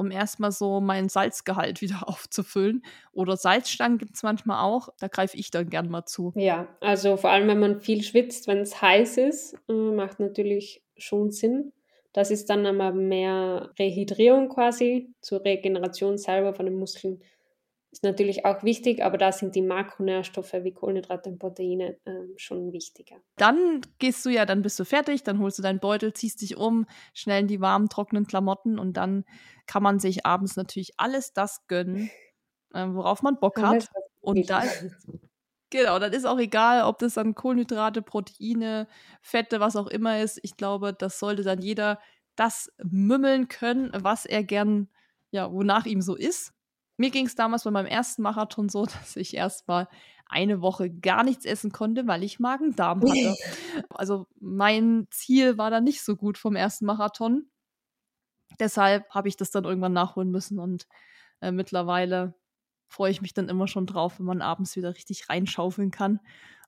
um erstmal so meinen Salzgehalt wieder aufzufüllen. Oder Salzstangen gibt es manchmal auch. Da greife ich dann gern mal zu. Ja, also vor allem, wenn man viel schwitzt, wenn es heiß ist, äh, macht natürlich schon Sinn. Das ist dann aber mehr Rehydrierung quasi zur Regeneration selber von den Muskeln ist natürlich auch wichtig, aber da sind die Makronährstoffe wie Kohlenhydrate und Proteine äh, schon wichtiger. Dann gehst du ja, dann bist du fertig, dann holst du deinen Beutel, ziehst dich um, schnell in die warmen, trockenen Klamotten und dann kann man sich abends natürlich alles das gönnen, äh, worauf man Bock hat. Und da Genau, dann ist auch egal, ob das dann Kohlenhydrate, Proteine, Fette, was auch immer ist. Ich glaube, das sollte dann jeder das mümmeln können, was er gern, ja, wonach ihm so ist. Mir ging es damals bei meinem ersten Marathon so, dass ich erst mal eine Woche gar nichts essen konnte, weil ich Magen-Darm hatte. also mein Ziel war dann nicht so gut vom ersten Marathon. Deshalb habe ich das dann irgendwann nachholen müssen und äh, mittlerweile freue ich mich dann immer schon drauf, wenn man abends wieder richtig reinschaufeln kann.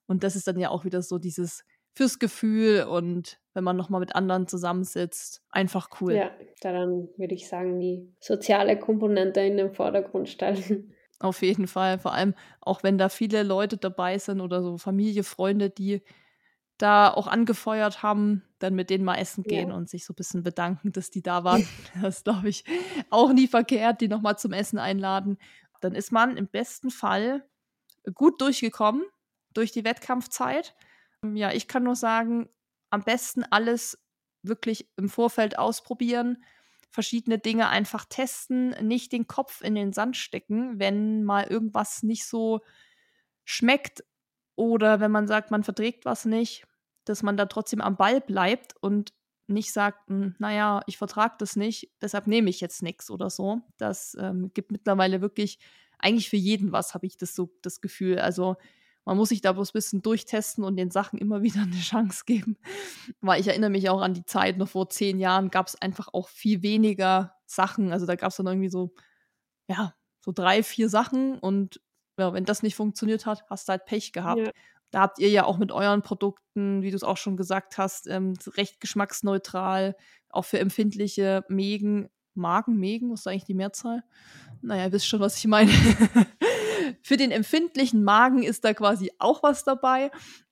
Und das ist dann ja auch wieder so dieses fürs Gefühl und wenn man nochmal mit anderen zusammensitzt, einfach cool. Ja, daran würde ich sagen, die soziale Komponente in den Vordergrund stellen. Auf jeden Fall, vor allem auch wenn da viele Leute dabei sind oder so Familie, Freunde, die da auch angefeuert haben, dann mit denen mal essen gehen ja. und sich so ein bisschen bedanken, dass die da waren. Das glaube ich, auch nie verkehrt, die nochmal zum Essen einladen. Dann ist man im besten Fall gut durchgekommen durch die Wettkampfzeit. Ja, ich kann nur sagen, am besten alles wirklich im Vorfeld ausprobieren, verschiedene Dinge einfach testen, nicht den Kopf in den Sand stecken, wenn mal irgendwas nicht so schmeckt oder wenn man sagt, man verträgt was nicht, dass man da trotzdem am Ball bleibt und nicht sagt, hm, naja, ich vertrage das nicht, deshalb nehme ich jetzt nichts oder so. Das ähm, gibt mittlerweile wirklich eigentlich für jeden was, habe ich das so das Gefühl. Also man muss sich da bloß ein bisschen durchtesten und den Sachen immer wieder eine Chance geben. Weil ich erinnere mich auch an die Zeit, noch vor zehn Jahren gab es einfach auch viel weniger Sachen. Also da gab es dann irgendwie so, ja, so drei, vier Sachen und ja, wenn das nicht funktioniert hat, hast du halt Pech gehabt. Ja. Da habt ihr ja auch mit euren Produkten, wie du es auch schon gesagt hast, ähm, recht geschmacksneutral, auch für empfindliche Mägen, Magen, Mägen, was ist eigentlich die Mehrzahl? Naja, ihr wisst schon, was ich meine. Für den empfindlichen Magen ist da quasi auch was dabei.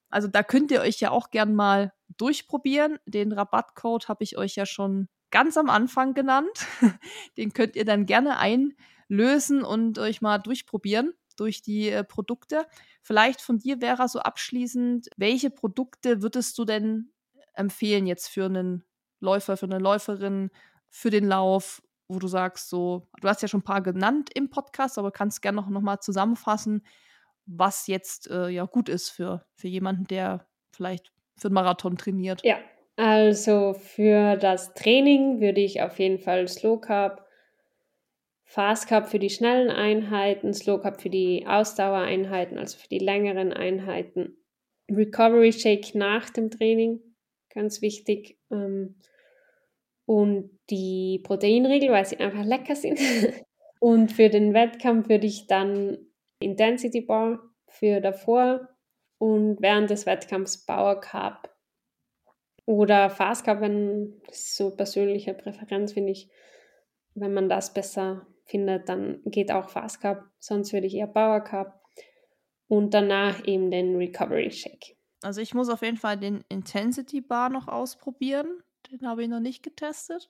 Also da könnt ihr euch ja auch gern mal durchprobieren. Den Rabattcode habe ich euch ja schon ganz am Anfang genannt. Den könnt ihr dann gerne einlösen und euch mal durchprobieren durch die äh, Produkte. Vielleicht von dir, Vera, so abschließend, welche Produkte würdest du denn empfehlen jetzt für einen Läufer, für eine Läuferin, für den Lauf wo du sagst, so, du hast ja schon ein paar genannt im Podcast, aber kannst gerne noch, noch mal zusammenfassen, was jetzt äh, ja gut ist für, für jemanden, der vielleicht für den Marathon trainiert. Ja, also für das Training würde ich auf jeden Fall Slow Carb, Fast Carb für die schnellen Einheiten, Slow Carb für die Ausdauereinheiten, also für die längeren Einheiten, Recovery Shake nach dem Training, ganz wichtig. Ähm, und die Proteinriegel, weil sie einfach lecker sind. und für den Wettkampf würde ich dann Intensity Bar für davor und während des Wettkampfs Power Carb oder Fast Carb, wenn das ist so persönliche Präferenz finde ich, wenn man das besser findet, dann geht auch Fast Carb, sonst würde ich eher Power Carb und danach eben den Recovery Shake. Also ich muss auf jeden Fall den Intensity Bar noch ausprobieren. Den habe ich noch nicht getestet.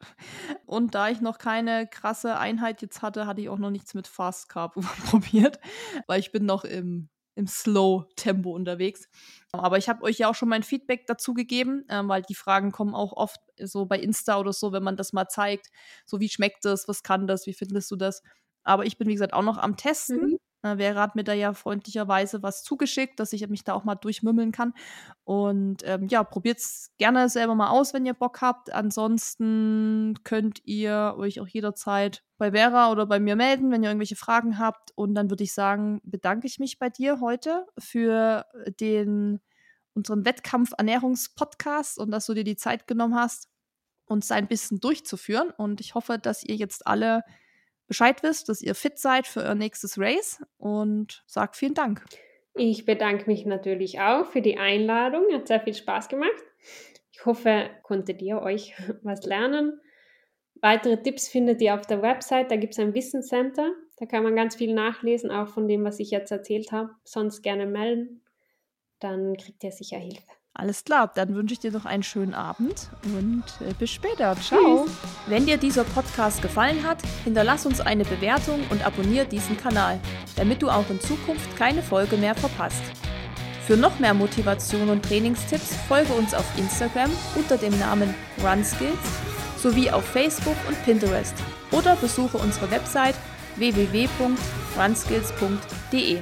Und da ich noch keine krasse Einheit jetzt hatte, hatte ich auch noch nichts mit Fast Carb probiert, weil ich bin noch im, im Slow-Tempo unterwegs. Aber ich habe euch ja auch schon mein Feedback dazu gegeben, äh, weil die Fragen kommen auch oft so bei Insta oder so, wenn man das mal zeigt. So, wie schmeckt das? Was kann das? Wie findest du das? Aber ich bin, wie gesagt, auch noch am Testen. Mhm. Äh, Vera hat mir da ja freundlicherweise was zugeschickt, dass ich mich da auch mal durchmümmeln kann. Und ähm, ja, probiert es gerne selber mal aus, wenn ihr Bock habt. Ansonsten könnt ihr euch auch jederzeit bei Vera oder bei mir melden, wenn ihr irgendwelche Fragen habt. Und dann würde ich sagen, bedanke ich mich bei dir heute für den unseren Wettkampf-Ernährungspodcast und dass du dir die Zeit genommen hast, uns ein bisschen durchzuführen. Und ich hoffe, dass ihr jetzt alle Bescheid wisst, dass ihr fit seid für euer nächstes Race und sagt vielen Dank. Ich bedanke mich natürlich auch für die Einladung. Hat sehr viel Spaß gemacht. Ich hoffe, konntet ihr euch was lernen. Weitere Tipps findet ihr auf der Website. Da gibt es ein Wissenscenter. Da kann man ganz viel nachlesen, auch von dem, was ich jetzt erzählt habe. Sonst gerne melden. Dann kriegt ihr sicher Hilfe. Alles klar, dann wünsche ich dir noch einen schönen Abend und äh, bis später. Ciao. Tschüss. Wenn dir dieser Podcast gefallen hat, hinterlass uns eine Bewertung und abonniere diesen Kanal, damit du auch in Zukunft keine Folge mehr verpasst. Für noch mehr Motivation und Trainingstipps folge uns auf Instagram unter dem Namen RunSkills sowie auf Facebook und Pinterest oder besuche unsere Website www.runskills.de.